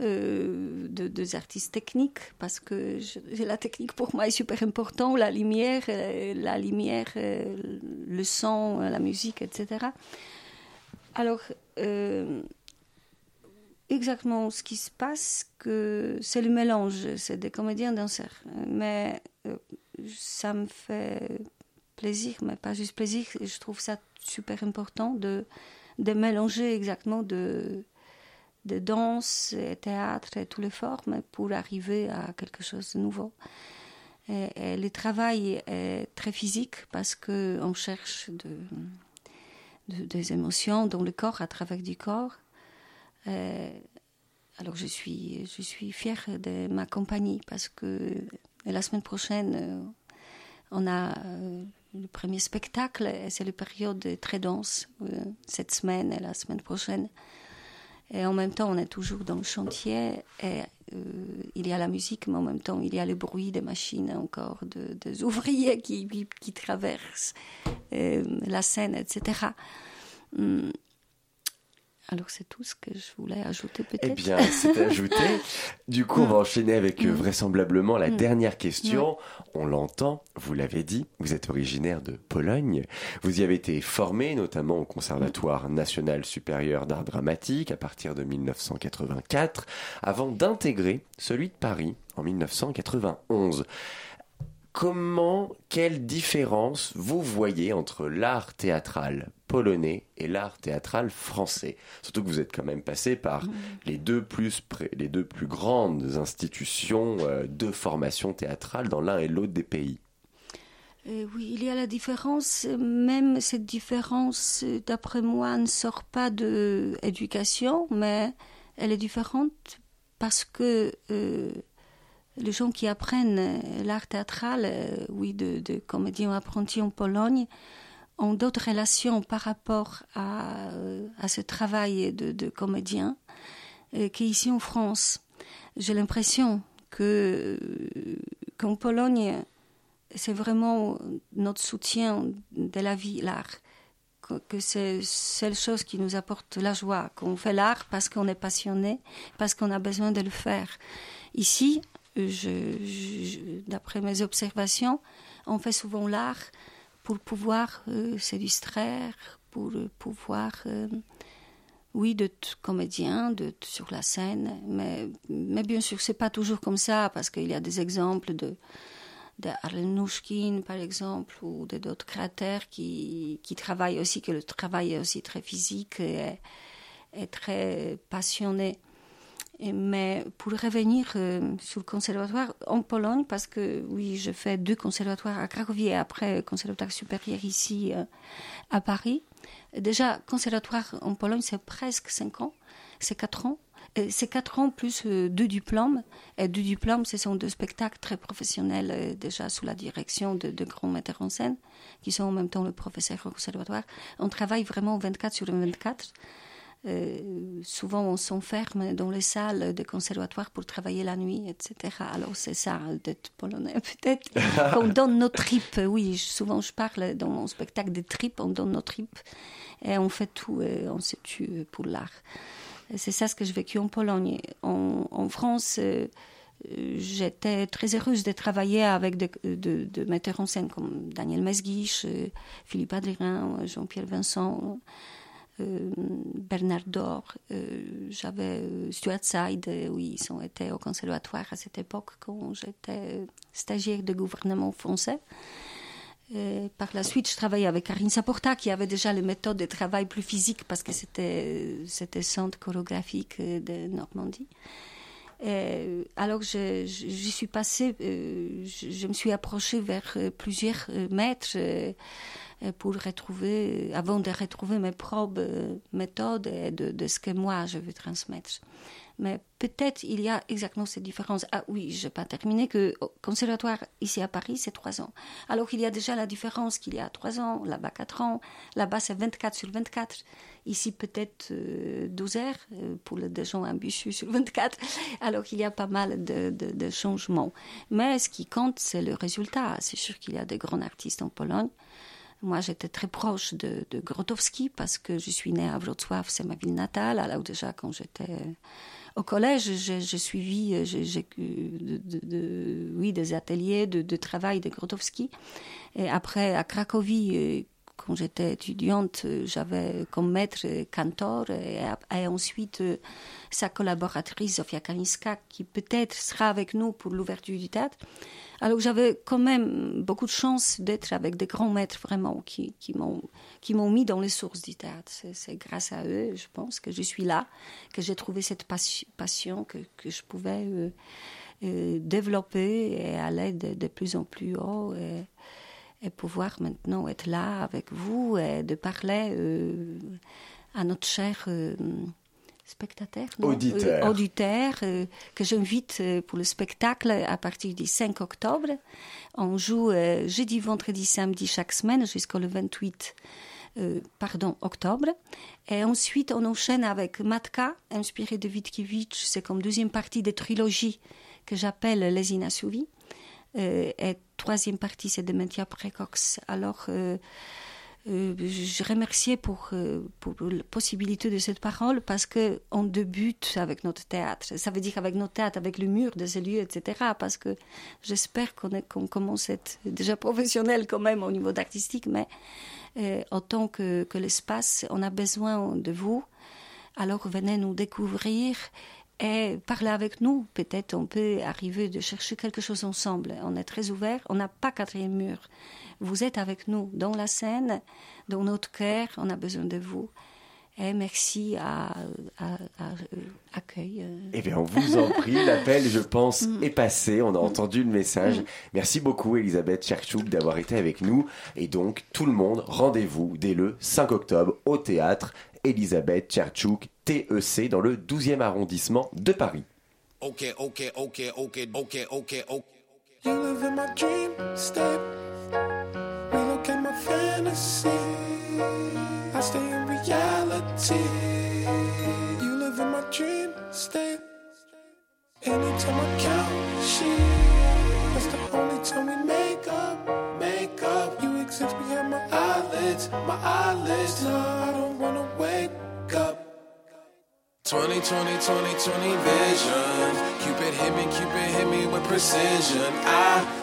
euh, de- des artistes techniques, parce que je- la technique pour moi est super important, la lumière, euh, la lumière, le son, la musique, etc. Alors, exactement ce qui se passe, que c'est le mélange, c'est des comédiens danseurs. Mais euh, ça me fait plaisir, mais pas juste plaisir, je trouve ça super important de, de mélanger exactement de, de danse et théâtre et toutes les formes pour arriver à quelque chose de nouveau. Et, le travail est très physique parce qu'on cherche de, de- des émotions dans le corps, à travers du corps. Euh, alors je suis, je suis fière de ma compagnie parce que la semaine prochaine, euh, on a euh, le premier spectacle et c'est la période très dense, cette semaine et la semaine prochaine. Et en même temps, on est toujours dans le chantier et il y a la musique, mais en même temps, il y a le bruit des machines encore, de- des (laughs) ouvriers qui, qui, traversent la scène, etc. alors c'est tout ce que je voulais ajouter peut-être? Eh bien, c'est ajouté. (laughs) Du coup, on va enchaîner avec euh, Mm. vraisemblablement la Mm. dernière question. On l'entend, vous l'avez dit, vous êtes originaire de Pologne. Vous y avez été formé, notamment au Conservatoire national supérieur d'art dramatique à partir de 1984, avant d'intégrer celui de Paris en 1991. Comment, quelle différence vous voyez entre l'art théâtral polonais et l'art théâtral français? Surtout que vous êtes quand même passé par les deux plus, les deux plus grandes institutions euh, de formation théâtrale dans l'un et l'autre des pays. Euh, oui, il y a la différence, même cette différence, d'après moi, ne sort pas de éducation, mais elle est différente parce que euh, les gens qui apprennent euh, l'art théâtral, euh, oui, de, de comédiens apprentis en Pologne, ont d'autres relations par rapport à, euh, à ce travail de, comédien qu'ici en France. J'ai l'impression que qu'en Pologne, c'est vraiment notre soutien de la vie, l'art. Que, que c'est seule chose qui nous apporte la joie, qu'on fait l'art parce qu'on est passionné, parce qu'on a besoin de le faire. Ici, d'après mes observations, on fait souvent l'art pour pouvoir euh, se distraire, pour euh, pouvoir, euh, oui, d'être comédien, d'être sur la scène. Mais, mais bien sûr, c'est pas toujours comme ça, parce qu'il y a des exemples de, de par exemple, ou d'autres créateurs qui, qui travaillent aussi, que le travail est aussi très physique et, et très passionné. Mais pour revenir euh, sur le conservatoire en Pologne, parce que oui, je fais deux conservatoires à Cracovie et après conservatoire supérieur ici euh, à Paris. Déjà, conservatoire en Pologne, c'est presque cinq ans, c'est quatre ans. Et C'est quatre ans plus euh, deux diplômes. Et deux diplômes, ce sont deux spectacles très professionnels, euh, déjà sous la direction de, de grands metteurs en scène, qui sont en même temps le professeur au conservatoire. On travaille vraiment 24 sur 24. Euh, souvent, on s'enferme dans les salles de conservatoire pour travailler la nuit, etc. Alors, c'est ça, d'être polonais, (laughs) peut-être. on donne nos tripes. Oui, souvent, je parle dans mon spectacle des tripes. On donne nos tripes et on fait tout, euh, on se tue pour l'art. Et C'est ça ce que j'ai vécu en Pologne. En, France, euh, euh, j'étais très heureuse de travailler avec de, de- metteurs en scène comme Daniel Mesguich, euh, Philippe Adrien, euh, Jean-Pierre Vincent, euh, Bernard Dor. euh, J'avais euh, Stuart Side, oui, ils ont au conservatoire à cette époque quand j'étais stagiaire de gouvernement français. Par la suite, je travaillais avec Karine Saporta, qui avait déjà les méthodes de travail plus physiques parce que c'était c'était centre chorégraphique de Normandie. Et alors, je, je, suis passée, euh, je, me suis approchée vers euh, plusieurs euh, maîtres euh, euh, pour retrouver, euh, avant de retrouver mes propres euh, méthodes et de ce que moi je veux transmettre. Mais peut-être il y a exactement cette différence. Ah oui, je n'ai pas terminé que au conservatoire ici à Paris, c'est trois ans. Alors il y a déjà la différence qu'il y a trois ans, là-bas quatre ans, là-bas c'est 24 sur 24. Ici peut-être euh, 12 heures euh, pour les des gens ambitieux sur 24. Alors il y a pas mal de, de, de changements. Mais ce qui compte, c'est le résultat. C'est sûr qu'il y a des grands artistes en Pologne. Moi, j'étais très proche de, de Grotowski parce que je suis née à Wrocław, c'est ma ville natale. Alors déjà, quand j'étais au collège, j'ai suivi euh, oui, des ateliers de, travail de Grotowski. Et après, à Cracovie, euh, quand j'étais étudiante, euh, j'avais comme maître Cantor et, ensuite sa collaboratrice Zofia Kaniska qui peut-être sera avec nous pour l'ouverture du théâtre. Alors j'avais quand même beaucoup de chance d'être avec des grands maîtres vraiment qui, qui m'ont mis dans les sources du théâtre. C'est, grâce à eux, je pense, que je suis là, que j'ai trouvé cette passion, que, je pouvais euh, euh, développer et aller de, plus en plus haut. Et, et pouvoir maintenant être là avec vous et de parler euh, à notre cher euh, spectateur, non? Auditeur. Euh, euh, que j'invite euh, pour le spectacle à partir du 5 octobre. On joue euh, jeudi, vendredi, samedi chaque semaine jusqu'au le 28 euh, pardon, octobre. Et ensuite, on enchaîne avec Matka, inspiré de Witkiewicz. C'est comme deuxième partie de trilogie que j'appelle Les Inassouvis. Et troisième partie, c'est Dementia Precox. Alors, euh, je remerciais pour, euh, pour la possibilité de cette parole parce que on débute avec notre théâtre. Ça veut dire avec notre théâtre, avec le mur de ce lieu, etc. Parce que j'espère qu'on commence à être déjà professionnel quand même au niveau d'artistique, mais euh, autant que, que l'espace, on a besoin de vous. Alors venez nous découvrir et parler avec nous. Peut-être on peut arriver de chercher quelque chose ensemble. On est très ouvert. On n'a pas quatrième mur. Vous êtes avec nous dans la scène, dans notre cœur. On a besoin de vous. Et merci à, à, à, euh, accueil. euh. Eh bien, on vous en prie, l'appel, je pense, Mm. est passé. On a entendu le message. Merci beaucoup, Elisabeth Cherchouk, d'avoir été avec nous. Et donc, tout le monde, rendez-vous dès le 5 octobre au théâtre Elisabeth Cherchouk, TEC, dans le 12e arrondissement de Paris. Okay, okay, okay, okay, okay, okay, okay. You live in my dream state. Relocate my fantasy. I stay in reality. You live in my dream state. Anytime I count that's the only time we make up. Make up. You exist behind my eyelids, my eyelids. No, I don't wanna wake up. 20, 20, 20, 20 vision. Cupid hit me, Cupid hit me with precision. I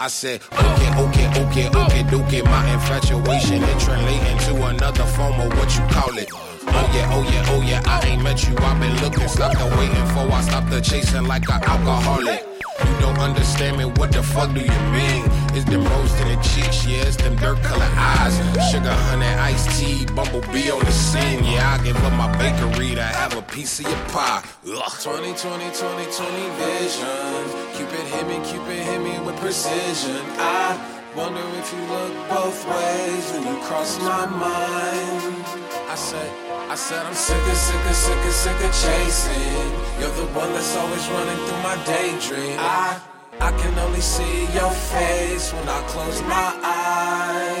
I said, okay, okay, okay, okay, okay. My infatuation it translating to another form of what you call it. Oh yeah, oh yeah, oh yeah. I ain't met you. I've been looking, stopped waiting for. I stopped the chasing like an alcoholic. You don't understand me. What the fuck do you mean? It's them rose to the cheeks, yeah. It's them dirt colored eyes. Sugar, honey, iced tea, bumblebee on the scene. Yeah, I give up my bakery to have a piece of your pie. Ugh. 20, 20, 20, 20 vision. Cupid hit me, Cupid hit me with precision. I wonder if you look both ways when you cross my mind. I said, I said I'm sick of, sick of, sick of, sick of chasing. You're the one that's always running through my daydream. I, I can only see your face when I close my eyes.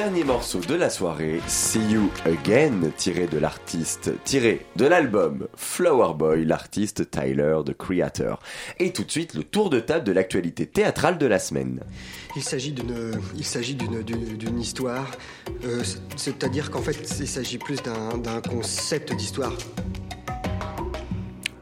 Dernier morceau de la soirée, See You Again, tiré de l'artiste, tiré de l'album Flower Boy, l'artiste Tyler, The Creator. Et tout de suite, le tour de table de l'actualité théâtrale de la semaine. Il s'agit d'une, il s'agit d'une, d'une, histoire, euh, c'est-à-dire qu'en fait, il s'agit plus d'un, d'un concept d'histoire.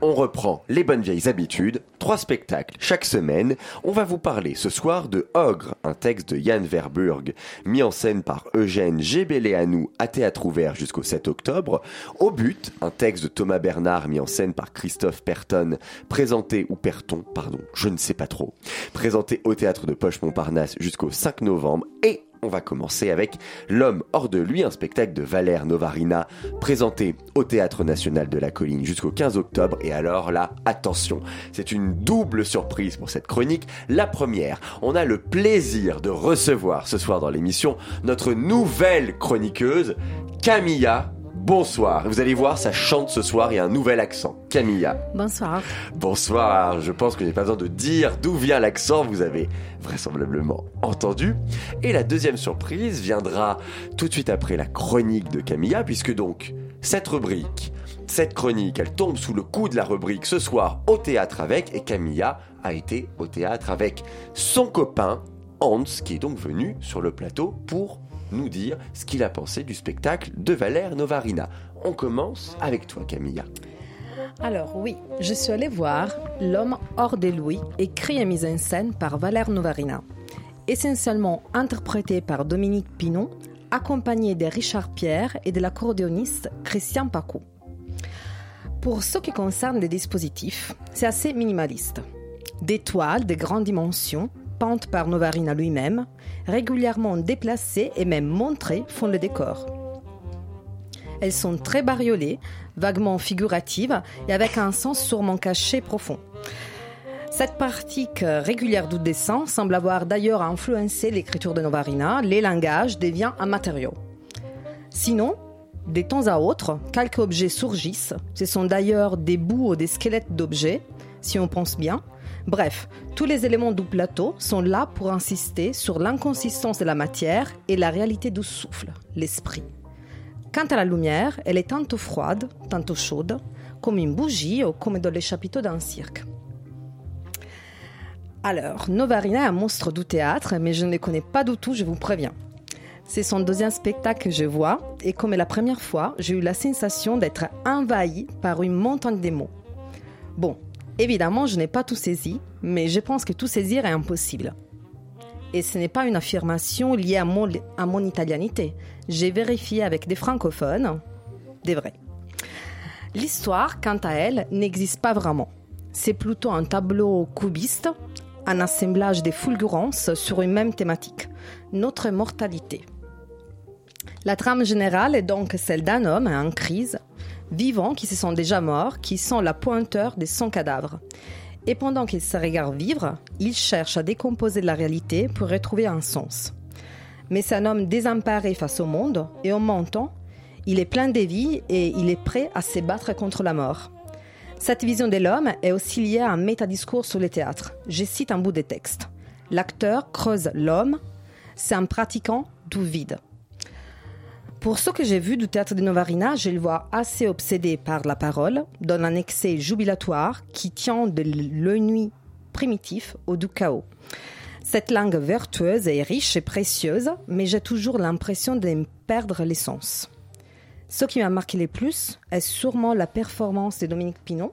On reprend les bonnes vieilles habitudes, trois spectacles chaque semaine. On va vous parler ce soir de Ogre, un texte de Yann Verburg, mis en scène par Eugène Gébéléanou à théâtre ouvert jusqu'au 7 octobre. Au but, un texte de Thomas Bernard mis en scène par Christophe Perton, présenté ou Perton, pardon, je ne sais pas trop, présenté au théâtre de Poche Montparnasse jusqu'au 5 novembre et on va commencer avec L'homme hors de lui, un spectacle de Valère Novarina, présenté au Théâtre National de la Colline jusqu'au 15 octobre. Et alors là, attention, c'est une double surprise pour cette chronique. La première, on a le plaisir de recevoir ce soir dans l'émission notre nouvelle chroniqueuse, Camilla Bonsoir. Vous allez voir, ça chante ce soir, a un nouvel accent. Camilla. Bonsoir. Bonsoir. Je pense que je n'ai pas besoin de dire d'où vient l'accent. Vous avez vraisemblablement entendu. Et la deuxième surprise viendra tout de suite après la chronique de Camilla, puisque donc, cette rubrique, cette chronique, elle tombe sous le coup de la rubrique ce soir au théâtre avec, et Camilla a été au théâtre avec son copain Hans, qui est donc venu sur le plateau pour nous dire ce qu'il a pensé du spectacle de Valère Novarina. On commence avec toi Camilla. Alors oui, je suis allée voir L'homme hors de Louis, écrit et mis en scène par Valère Novarina. Essentiellement interprété par Dominique Pinon, accompagné de Richard Pierre et de l'accordéoniste Christian Pacou. Pour ce qui concerne les dispositifs, c'est assez minimaliste. Des toiles de grandes dimensions, peintes par Novarina lui-même, régulièrement déplacées et même montrées font le décor. Elles sont très bariolées, vaguement figuratives et avec un sens sûrement caché profond. Cette pratique régulière du dessin semble avoir d'ailleurs influencé l'écriture de Novarina, les langages devient un matériau. Sinon, de temps à autre, quelques objets surgissent. Ce sont d'ailleurs des bouts ou des squelettes d'objets, si on pense bien. Bref, tous les éléments du plateau sont là pour insister sur l'inconsistance de la matière et la réalité du souffle, l'esprit. Quant à la lumière, elle est tantôt froide, tantôt chaude, comme une bougie ou comme dans les chapiteaux d'un cirque. Alors, Novarina est un monstre du théâtre, mais je ne le connais pas du tout, je vous préviens. C'est son deuxième spectacle que je vois, et comme la première fois, j'ai eu la sensation d'être envahi par une montagne de mots. Bon, évidemment, je n'ai pas tout saisi, mais je pense que tout saisir est impossible. Et ce n'est pas une affirmation liée à mon, à italianité. J'ai vérifié avec des francophones, des vrais. L'histoire, quant à elle, n'existe pas vraiment. C'est plutôt un tableau cubiste, un assemblage des fulgurances sur une même thématique, notre mortalité. La trame générale est donc celle d'un homme en crise, vivant qui se sent déjà mort, qui sent la pointeur de son cadavre. Et pendant qu'il se regarde vivre, il cherche à décomposer la réalité pour retrouver un sens. Mais c'est un homme désemparé face au monde, et en montant, il est plein de vie et il est prêt à se battre contre la mort. Cette vision de l'homme est aussi liée à un métadiscours sur le théâtre. Je cite un bout des textes. L'acteur creuse l'homme, c'est un pratiquant du vide. Pour ce que j'ai vu du théâtre de Novarina, je le vois assez obsédé par la parole, dans un excès jubilatoire qui tient de l'ennui primitif au du chaos. Cette langue vertueuse est riche et précieuse, mais j'ai toujours l'impression de perdre l'essence. Ce qui m'a marqué le plus est sûrement la performance de Dominique Pinon.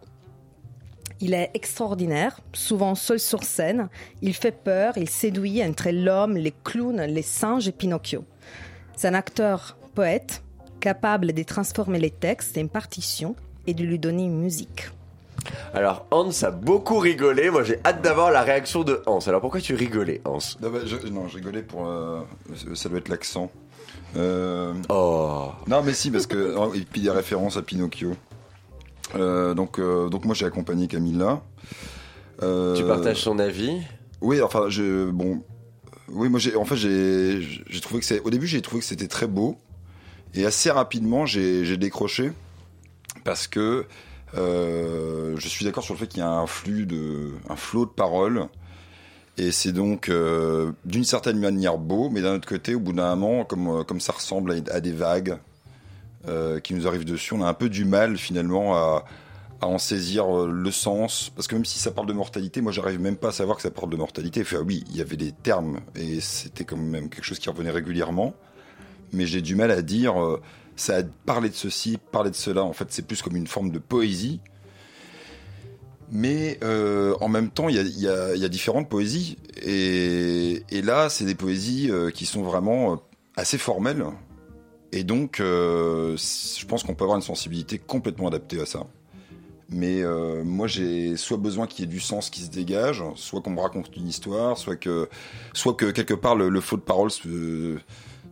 Il est extraordinaire, souvent seul sur scène. Il fait peur, il séduit entre l'homme, les clowns, les singes et Pinocchio. C'est un acteur poète, capable de transformer les textes en partitions et de lui donner une musique. Alors Hans a beaucoup rigolé, moi j'ai hâte d'avoir la réaction de Hans. Alors pourquoi tu rigolais Hans? Non, bah, je, non, je rigolais pour... Euh, ça doit être l'accent. Euh, oh Non mais si, parce que... (laughs) Et puis des références à Pinocchio. Euh, donc, euh, donc moi j'ai accompagné Camilla. tu partages son avis? Oui, enfin, je, bon, oui, moi j'ai, en fait j'ai, j'ai trouvé que c'est, au début j'ai trouvé que c'était très beau et assez rapidement j'ai, décroché parce que euh, je suis d'accord sur le fait qu'il y a un flux de, un flot de paroles Et c'est donc euh, d'une certaine manière beau, mais d'un autre côté, au bout d'un moment, comme, euh, comme ça ressemble à, des vagues qui nous arrivent dessus, on a un peu du mal finalement à, à en saisir le sens. Parce que même si ça parle de mortalité, moi j'arrive même pas à savoir que ça parle de mortalité. Enfin, oui, il y avait des termes et c'était quand même quelque chose qui revenait régulièrement. Mais j'ai du mal à dire, euh, ça a parlé de ceci, parlé de cela. En fait, c'est plus comme une forme de poésie. Mais euh, en même temps, il y a, différentes poésies. Et, là, c'est des poésies euh, qui sont vraiment assez formelles. Et donc, je pense qu'on peut avoir une sensibilité complètement adaptée à ça. Mais moi, j'ai soit besoin qu'il y ait du sens qui se dégage, soit qu'on me raconte une histoire, soit que, soit que quelque part le, le faux de parole se-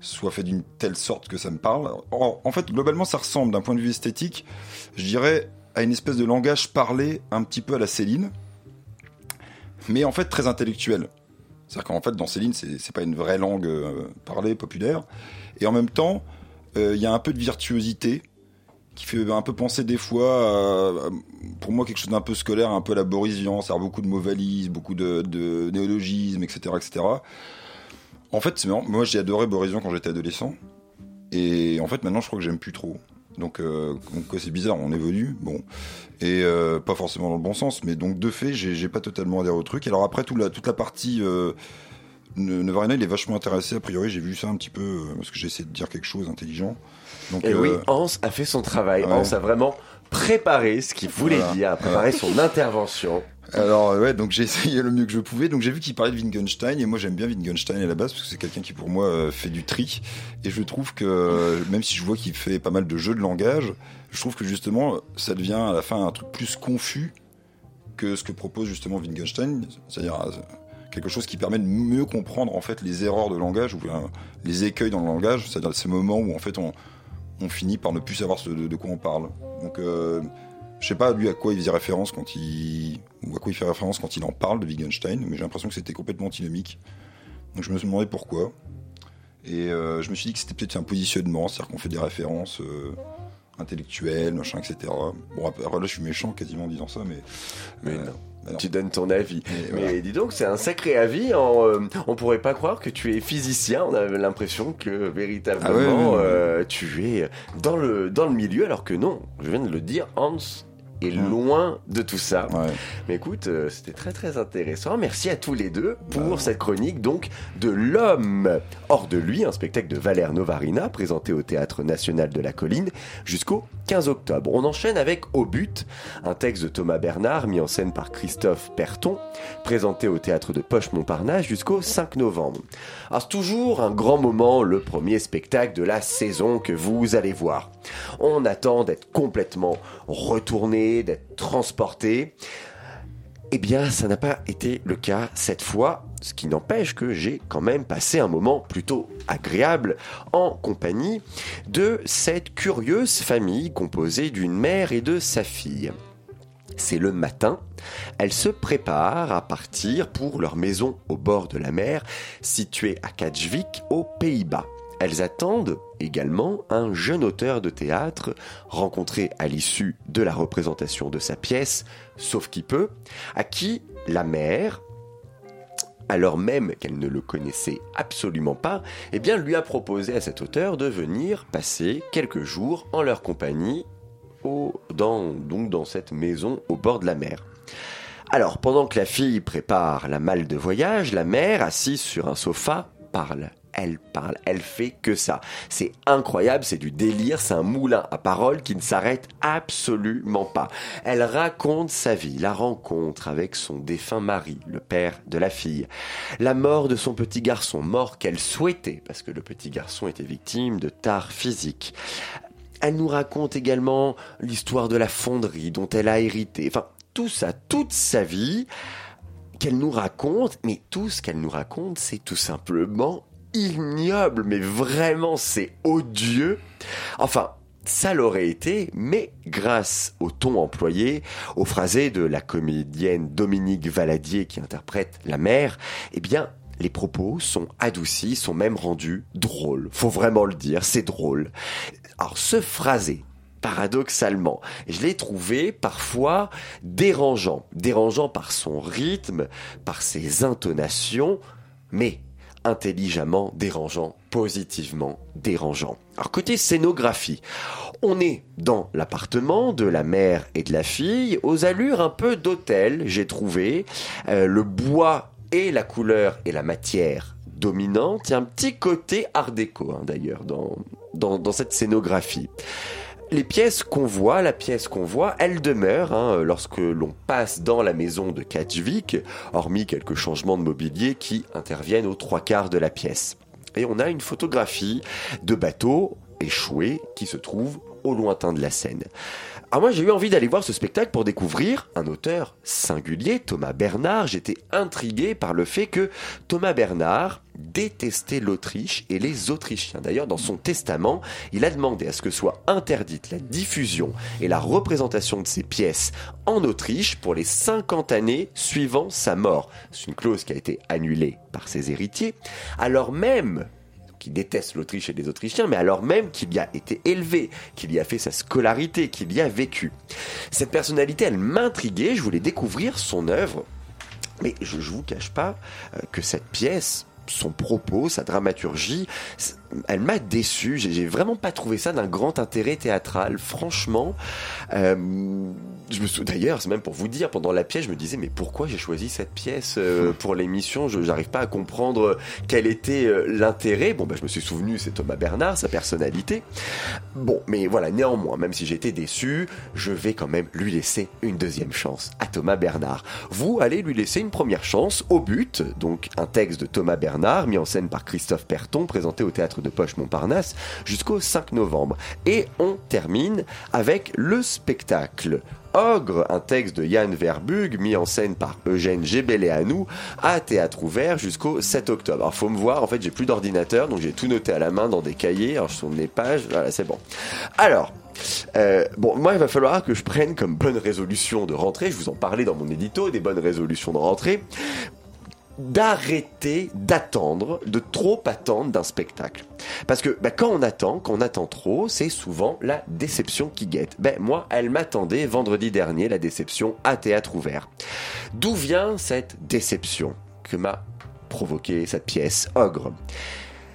soit fait d'une telle sorte que ça me parle. En, en fait, globalement, ça ressemble d'un point de vue esthétique, je dirais, à une espèce de langage parlé un petit peu à la Céline, mais en fait très intellectuel. C'est-à-dire qu'en fait, dans Céline, c'est pas une vraie langue euh, parlée, populaire. Et en même temps, euh, il y a un peu de virtuosité qui fait un peu penser des fois, à, à, pour moi, quelque chose d'un peu scolaire, un peu laborisiant, c'est-à-dire beaucoup de mots beaucoup de, de néologismes, etc., etc. En fait, c'est marrant. Moi, j'ai adoré Borisian quand j'étais adolescent. Et en fait, maintenant, je crois que j'aime plus trop. Donc, euh, c'est bizarre, on évolue. Bon. Et euh, pas forcément dans le bon sens. Mais donc, de fait, j'ai pas totalement adhéré au truc. Alors, après, tout la, toute la partie. Euh, Ne- Nevarina, il est vachement intéressé. A priori, j'ai vu ça un petit peu. euh, parce que j'ai essayé de dire quelque chose d'intelligent. Donc, Et euh, oui, Hans a fait son travail. ouais. Hans a vraiment préparé ce qu'il voulait Voilà. dire, a préparé son intervention. Alors euh, ouais, donc j'ai (laughs) essayé le mieux que je pouvais. Donc j'ai vu qu'il parlait de Wittgenstein et moi j'aime bien Wittgenstein à la base parce que c'est quelqu'un qui pour moi euh, fait du tri et je trouve que euh, même si je vois qu'il fait pas mal de jeux de langage, je trouve que justement ça devient à la fin un truc plus confus que ce que propose justement Wittgenstein, c'est-à-dire quelque chose qui permet de mieux comprendre en fait les erreurs de langage ou les écueils dans le langage, c'est-à-dire ces moments où en fait on, finit par ne plus savoir de, quoi on parle. Donc je sais pas lui à quoi il faisait référence quand il ou à quoi il fait référence quand il en parle de Wittgenstein, mais j'ai l'impression que c'était complètement antinomique. Donc je me suis demandé pourquoi. Et euh, je me suis dit que c'était peut-être un positionnement, c'est-à-dire qu'on fait des références euh, intellectuelles, machin, etc. Bon après là je suis méchant quasiment en disant ça, mais Mais euh, non. Tu donnes ton avis. Mais dis donc, c'est un sacré avis. En, euh, on pourrait pas croire que tu es physicien. On avait l'impression que véritablement Ah ouais, ouais, ouais. euh, tu es dans le, dans le milieu, alors que non. Je viens de le dire, Hans est loin de tout ça. Ouais. Mais écoute, euh, c'était très très intéressant. Merci à tous les deux pour cette chronique donc de l'homme hors de lui, un spectacle de Valère Novarina présenté au Théâtre National de la Colline jusqu'au 15 octobre. On enchaîne avec Au but, un texte de Thomas Bernard mis en scène par Christophe Perton, présenté au Théâtre de Poche-Montparnasse jusqu'au 5 novembre. Alors c'est toujours un grand moment, le premier spectacle de la saison que vous allez voir. On attend d'être complètement retourné, d'être transporté. Eh bien, ça n'a pas été le cas cette fois, ce qui n'empêche que j'ai quand même passé un moment plutôt agréable en compagnie de cette curieuse famille composée d'une mère et de sa fille. C'est le matin, elles se préparent à partir pour leur maison au bord de la mer, située à Katwijk, aux Pays-Bas. Elles attendent également un jeune auteur de théâtre rencontré à l'issue de la représentation de sa pièce, sauf qui peut, à qui la mère, alors même qu'elle ne le connaissait absolument pas, eh lui a proposé à cet auteur de venir passer quelques jours en leur compagnie dans, dans cette maison au bord de la mer. Alors, pendant que la fille prépare la malle de voyage, la mère, assise sur un sofa, parle. Elle parle, elle fait que ça. C'est incroyable, c'est du délire, c'est un moulin à paroles qui ne s'arrête absolument pas. Elle raconte sa vie, la rencontre avec son défunt mari, le père de la fille, la mort de son petit garçon, mort qu'elle souhaitait, parce que le petit garçon était victime de tard physique. Elle nous raconte également l'histoire de la fonderie dont elle a hérité. Enfin, tout ça, toute sa vie qu'elle nous raconte, mais tout ce qu'elle nous raconte, c'est tout simplement ignoble, mais vraiment, c'est odieux. Enfin, ça l'aurait été, mais grâce au ton employé, au phrasé de la comédienne Dominique Valadier qui interprète la mère, eh bien, les propos sont adoucis, sont même rendus drôles. Faut vraiment le dire, c'est drôle. Alors, ce phrasé paradoxalement. Je l'ai trouvé parfois dérangeant, dérangeant par son rythme, par ses intonations, mais intelligemment dérangeant, positivement dérangeant. Alors côté scénographie, on est dans l'appartement de la mère et de la fille, aux allures un peu d'hôtel, j'ai trouvé. Euh, le bois et la couleur et la matière dominante. Il y a un petit côté art déco hein, d'ailleurs dans, dans, dans cette scénographie les pièces qu'on voit, la pièce qu'on voit, elle demeure hein, lorsque l'on passe dans la maison de Katjvik, hormis quelques changements de mobilier qui interviennent aux trois quarts de la pièce. Et on a une photographie de bateau échoué qui se trouve au lointain de la scène. Alors moi j'ai eu envie d'aller voir ce spectacle pour découvrir un auteur singulier, Thomas Bernard. J'étais intrigué par le fait que Thomas Bernard détestait l'Autriche et les Autrichiens. D'ailleurs, dans son testament, il a demandé à ce que soit interdite la diffusion et la représentation de ses pièces en Autriche pour les 50 années suivant sa mort. C'est une clause qui a été annulée par ses héritiers, alors même déteste l'Autriche et les Autrichiens, mais alors même qu'il y a été élevé, qu'il y a fait sa scolarité, qu'il y a vécu. Cette personnalité, elle m'intriguait, je voulais découvrir son œuvre, mais je, je vous cache pas euh, que cette pièce, son propos, sa dramaturgie, elle m'a déçu. J'ai vraiment pas trouvé ça d'un grand intérêt théâtral. Franchement, euh, je me souviens d'ailleurs, c'est même pour vous dire, pendant la pièce, je me disais mais pourquoi j'ai choisi cette pièce euh, pour l'émission? Je n'arrive pas à comprendre quel était euh, l'intérêt. Bon, ben, je me suis souvenu, c'est Thomas Bernard, sa personnalité. Bon, mais voilà, néanmoins, même si j'étais déçu, je vais quand même lui laisser une deuxième chance à Thomas Bernard. Vous allez lui laisser une première chance au but, donc un texte de Thomas Bernard mis en scène par Christophe Perton, présenté au théâtre de Poche Montparnasse jusqu'au 5 novembre. Et on termine avec le spectacle Ogre, un texte de Yann Verbug, mis en scène par Eugène Gébéléanou, à théâtre ouvert jusqu'au 7 octobre. Alors faut me voir, en fait j'ai plus d'ordinateur, donc j'ai tout noté à la main dans des cahiers, alors je tourne les pages, voilà c'est bon. Alors, euh, bon, moi, il va falloir que je prenne comme bonne résolution de rentrée, je vous en parlais dans mon édito, des bonnes résolutions de rentrée, d'arrêter d'attendre, de trop attendre d'un spectacle. Parce que bah, quand on attend, quand on attend trop, c'est souvent la déception qui guette. Ben moi, elle m'attendait vendredi dernier, la déception à théâtre ouvert. D'où vient cette déception que m'a provoqué cette pièce Ogre?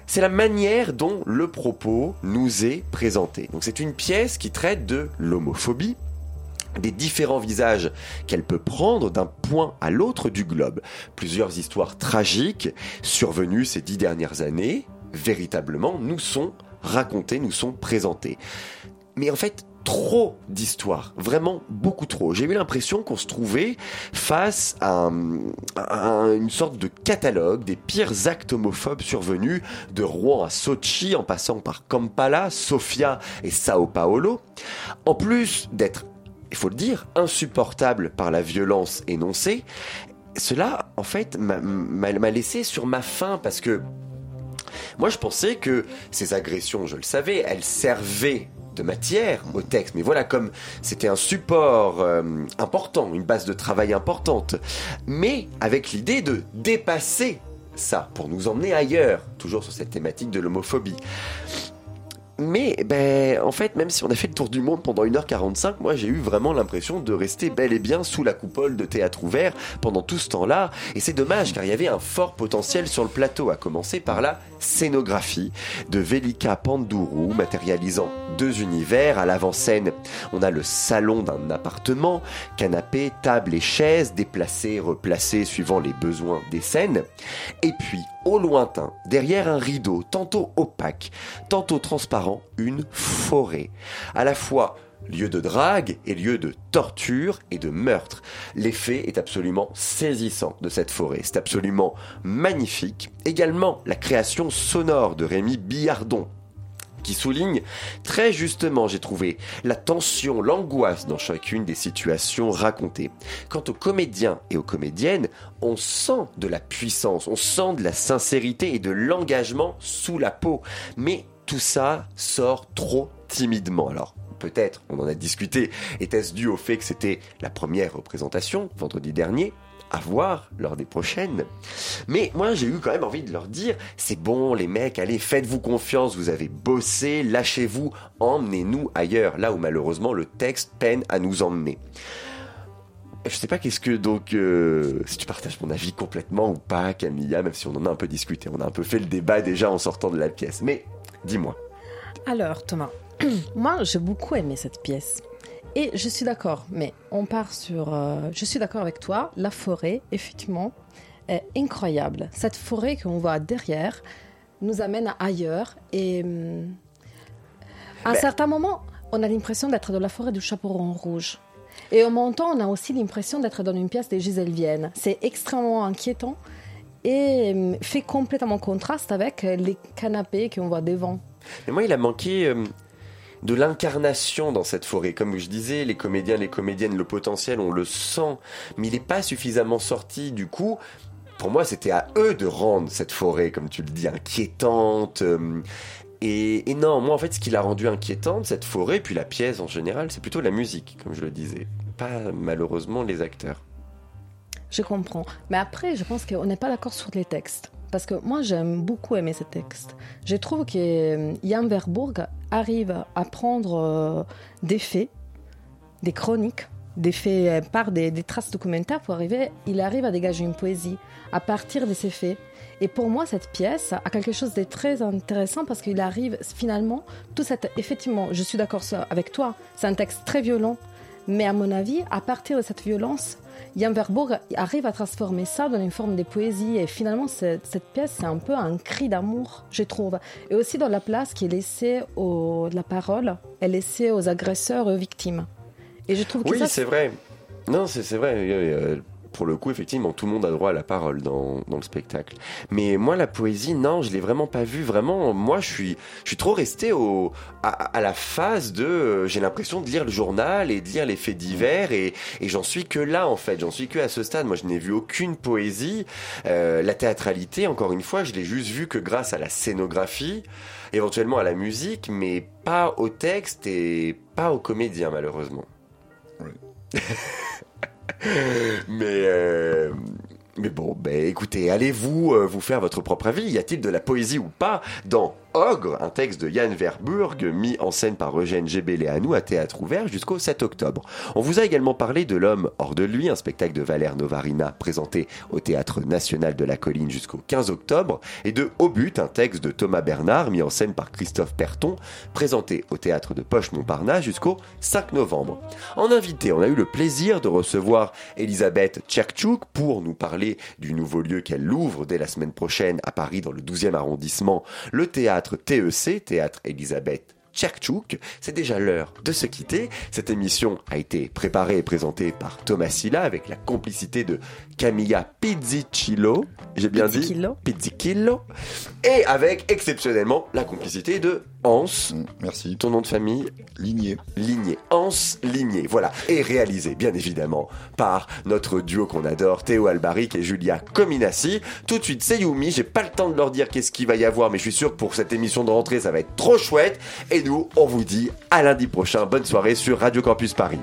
C'est la manière dont le propos nous est présenté. Donc c'est une pièce qui traite de l'homophobie, des différents visages qu'elle peut prendre d'un point à l'autre du globe. Plusieurs histoires tragiques survenues ces dix dernières années, véritablement, nous sont racontées, nous sont présentées. Mais en fait, trop d'histoires, vraiment beaucoup trop. J'ai eu l'impression qu'on se trouvait face à, une sorte de catalogue des pires actes homophobes survenus de Rouen à Sochi en passant par Kampala, Sofia et Sao Paulo. En plus d'être il faut le dire, insupportable par la violence énoncée, cela, en fait, m'a laissé sur ma faim parce que moi, je pensais que ces agressions, je le savais, elles servaient de matière au texte. Mais voilà, comme c'était un support euh, important, une base de travail importante, mais avec l'idée de dépasser ça pour nous emmener ailleurs, toujours sur cette thématique de l'homophobie. Mais ben, en fait, même si on a fait le tour du monde pendant 1h45, moi j'ai eu vraiment l'impression de rester bel et bien sous la coupole de théâtre ouvert pendant tout ce temps-là. Et c'est dommage car il y avait un fort potentiel sur le plateau, à commencer par la scénographie de Velika Panduru, matérialisant deux univers. À l'avant-scène, on a le salon d'un appartement, canapé, table et chaises, déplacés, replacés suivant les besoins des scènes. Et puis, au lointain, derrière un rideau, tantôt opaque, tantôt transparent, une forêt. À la fois lieu de drague et lieu de torture et de meurtre. L'effet est absolument saisissant de cette forêt. C'est absolument magnifique. Également, la création sonore de Rémi Billardon, qui souligne très justement, j'ai trouvé, la tension, l'angoisse dans chacune des situations racontées. Quant aux comédiens et aux comédiennes, on sent de la puissance, on sent de la sincérité et de l'engagement sous la peau. Mais tout ça sort trop timidement. Alors, peut-être, on en a discuté, était-ce dû au fait que c'était la première représentation, vendredi dernier à voir lors des prochaines. Mais moi, j'ai eu quand même envie de leur dire, c'est bon les mecs, allez, faites-vous confiance, vous avez bossé, lâchez-vous, emmenez-nous ailleurs, là où malheureusement le texte peine à nous emmener. Je sais pas qu'est-ce que donc euh, si tu partages mon avis complètement ou pas Camilla même si on en a un peu discuté on a un peu fait le débat déjà en sortant de la pièce mais dis-moi Alors, Thomas, (clears throat) moi, j'ai beaucoup aimé cette pièce. Et je suis d'accord, mais on part sur. euh, je suis d'accord avec toi, la forêt, effectivement, est incroyable. Cette forêt qu'on voit derrière nous amène ailleurs. Et hum, à un Ben- certain moment, on a l'impression d'être dans la forêt du chaperon rouge. Et en montant, on a aussi l'impression d'être dans une pièce de Gisèle Vienne. C'est extrêmement inquiétant et hum, fait complètement contraste avec les canapés qu'on voit devant. Mais moi, il a manqué euh, de l'incarnation dans cette forêt. Comme je disais, les comédiens, les comédiennes, le potentiel, on le sent, mais il n'est pas suffisamment sorti. Du coup, pour moi, c'était à eux de rendre cette forêt, comme tu le dis, inquiétante. euh, et, et non, moi, en fait, ce qui l'a rendu inquiétante, cette forêt, puis la pièce en général, c'est plutôt la musique, comme je le disais. Pas malheureusement les acteurs. Je comprends. Mais après, je pense qu'on n'est pas d'accord sur les textes. Parce que moi, j'aime beaucoup aimer ces textes. Je trouve que Jan Verbourg arrive à prendre euh, des faits, des chroniques, des faits euh, par des, traces documentaires pour arriver, il arrive à dégager une poésie à partir de ces faits. Et pour moi, cette pièce a quelque chose de très intéressant parce qu'il arrive finalement, tout cette, effectivement, je suis d'accord avec toi, c'est un texte très violent, mais à mon avis, à partir de cette violence, Jan Verbourg arrive à transformer ça dans une forme de poésie. Et finalement, cette, pièce, c'est un peu un cri d'amour, je trouve. Et aussi dans la place qui est laissée aux, la parole, est laissée aux agresseurs et aux victimes. Et je trouve que Oui, c'est vrai. Non, c'est vrai. Pour le coup, effectivement, tout le monde a droit à la parole dans, dans le spectacle. Mais moi, la poésie, non, je l'ai vraiment pas vue. Vraiment, moi, je suis, je suis trop resté au, à, à la phase de. euh, J'ai l'impression de lire le journal et de lire les faits divers, et, et j'en suis que là, en fait. J'en suis que à ce stade. Moi, je n'ai vu aucune poésie. Euh, la théâtralité, encore une fois, je l'ai juste vu que grâce à la scénographie, éventuellement à la musique, mais pas au texte et pas aux comédiens, malheureusement. (laughs) mais euh, mais bon, ben écoutez, allez-vous euh, vous faire votre propre avis? Y a-t-il de la poésie ou pas dans Ogre, un texte de Yann Verburg mis en scène par Eugène Gébéléanou à théâtre ouvert jusqu'au 7 octobre. On vous a également parlé de L'homme hors de lui, un spectacle de Valère Novarina présenté au théâtre national de la colline jusqu'au 15 octobre, et de Au but, un texte de Thomas Bernard mis en scène par Christophe Perton, présenté au théâtre de Poche-Montparnasse jusqu'au 5 novembre. En invité, on a eu le plaisir de recevoir Elisabeth Tcherkchouk pour nous parler du nouveau lieu qu'elle ouvre dès la semaine prochaine à Paris dans le 12e arrondissement, le théâtre TEC, théâtre Elisabeth Tcherkchouk. C'est déjà l'heure de se quitter. Cette émission a été préparée et présentée par Thomas Silla avec la complicité de Camilla Pizzicillo. J'ai bien dit Pizzicillo. Pizzicillo. Et avec exceptionnellement la complicité de Hans. Merci. Ton nom de famille Ligné. Ligné. Hans Ligné. Voilà. Et réalisé, bien évidemment, par notre duo qu'on adore, Théo Albaric et Julia Cominassi. Tout de suite, c'est Yumi. J'ai pas le temps de leur dire qu'est-ce qu'il va y avoir, mais je suis sûr que pour cette émission de rentrée, ça va être trop chouette. Et nous, on vous dit à lundi prochain. Bonne soirée sur Radio Campus Paris.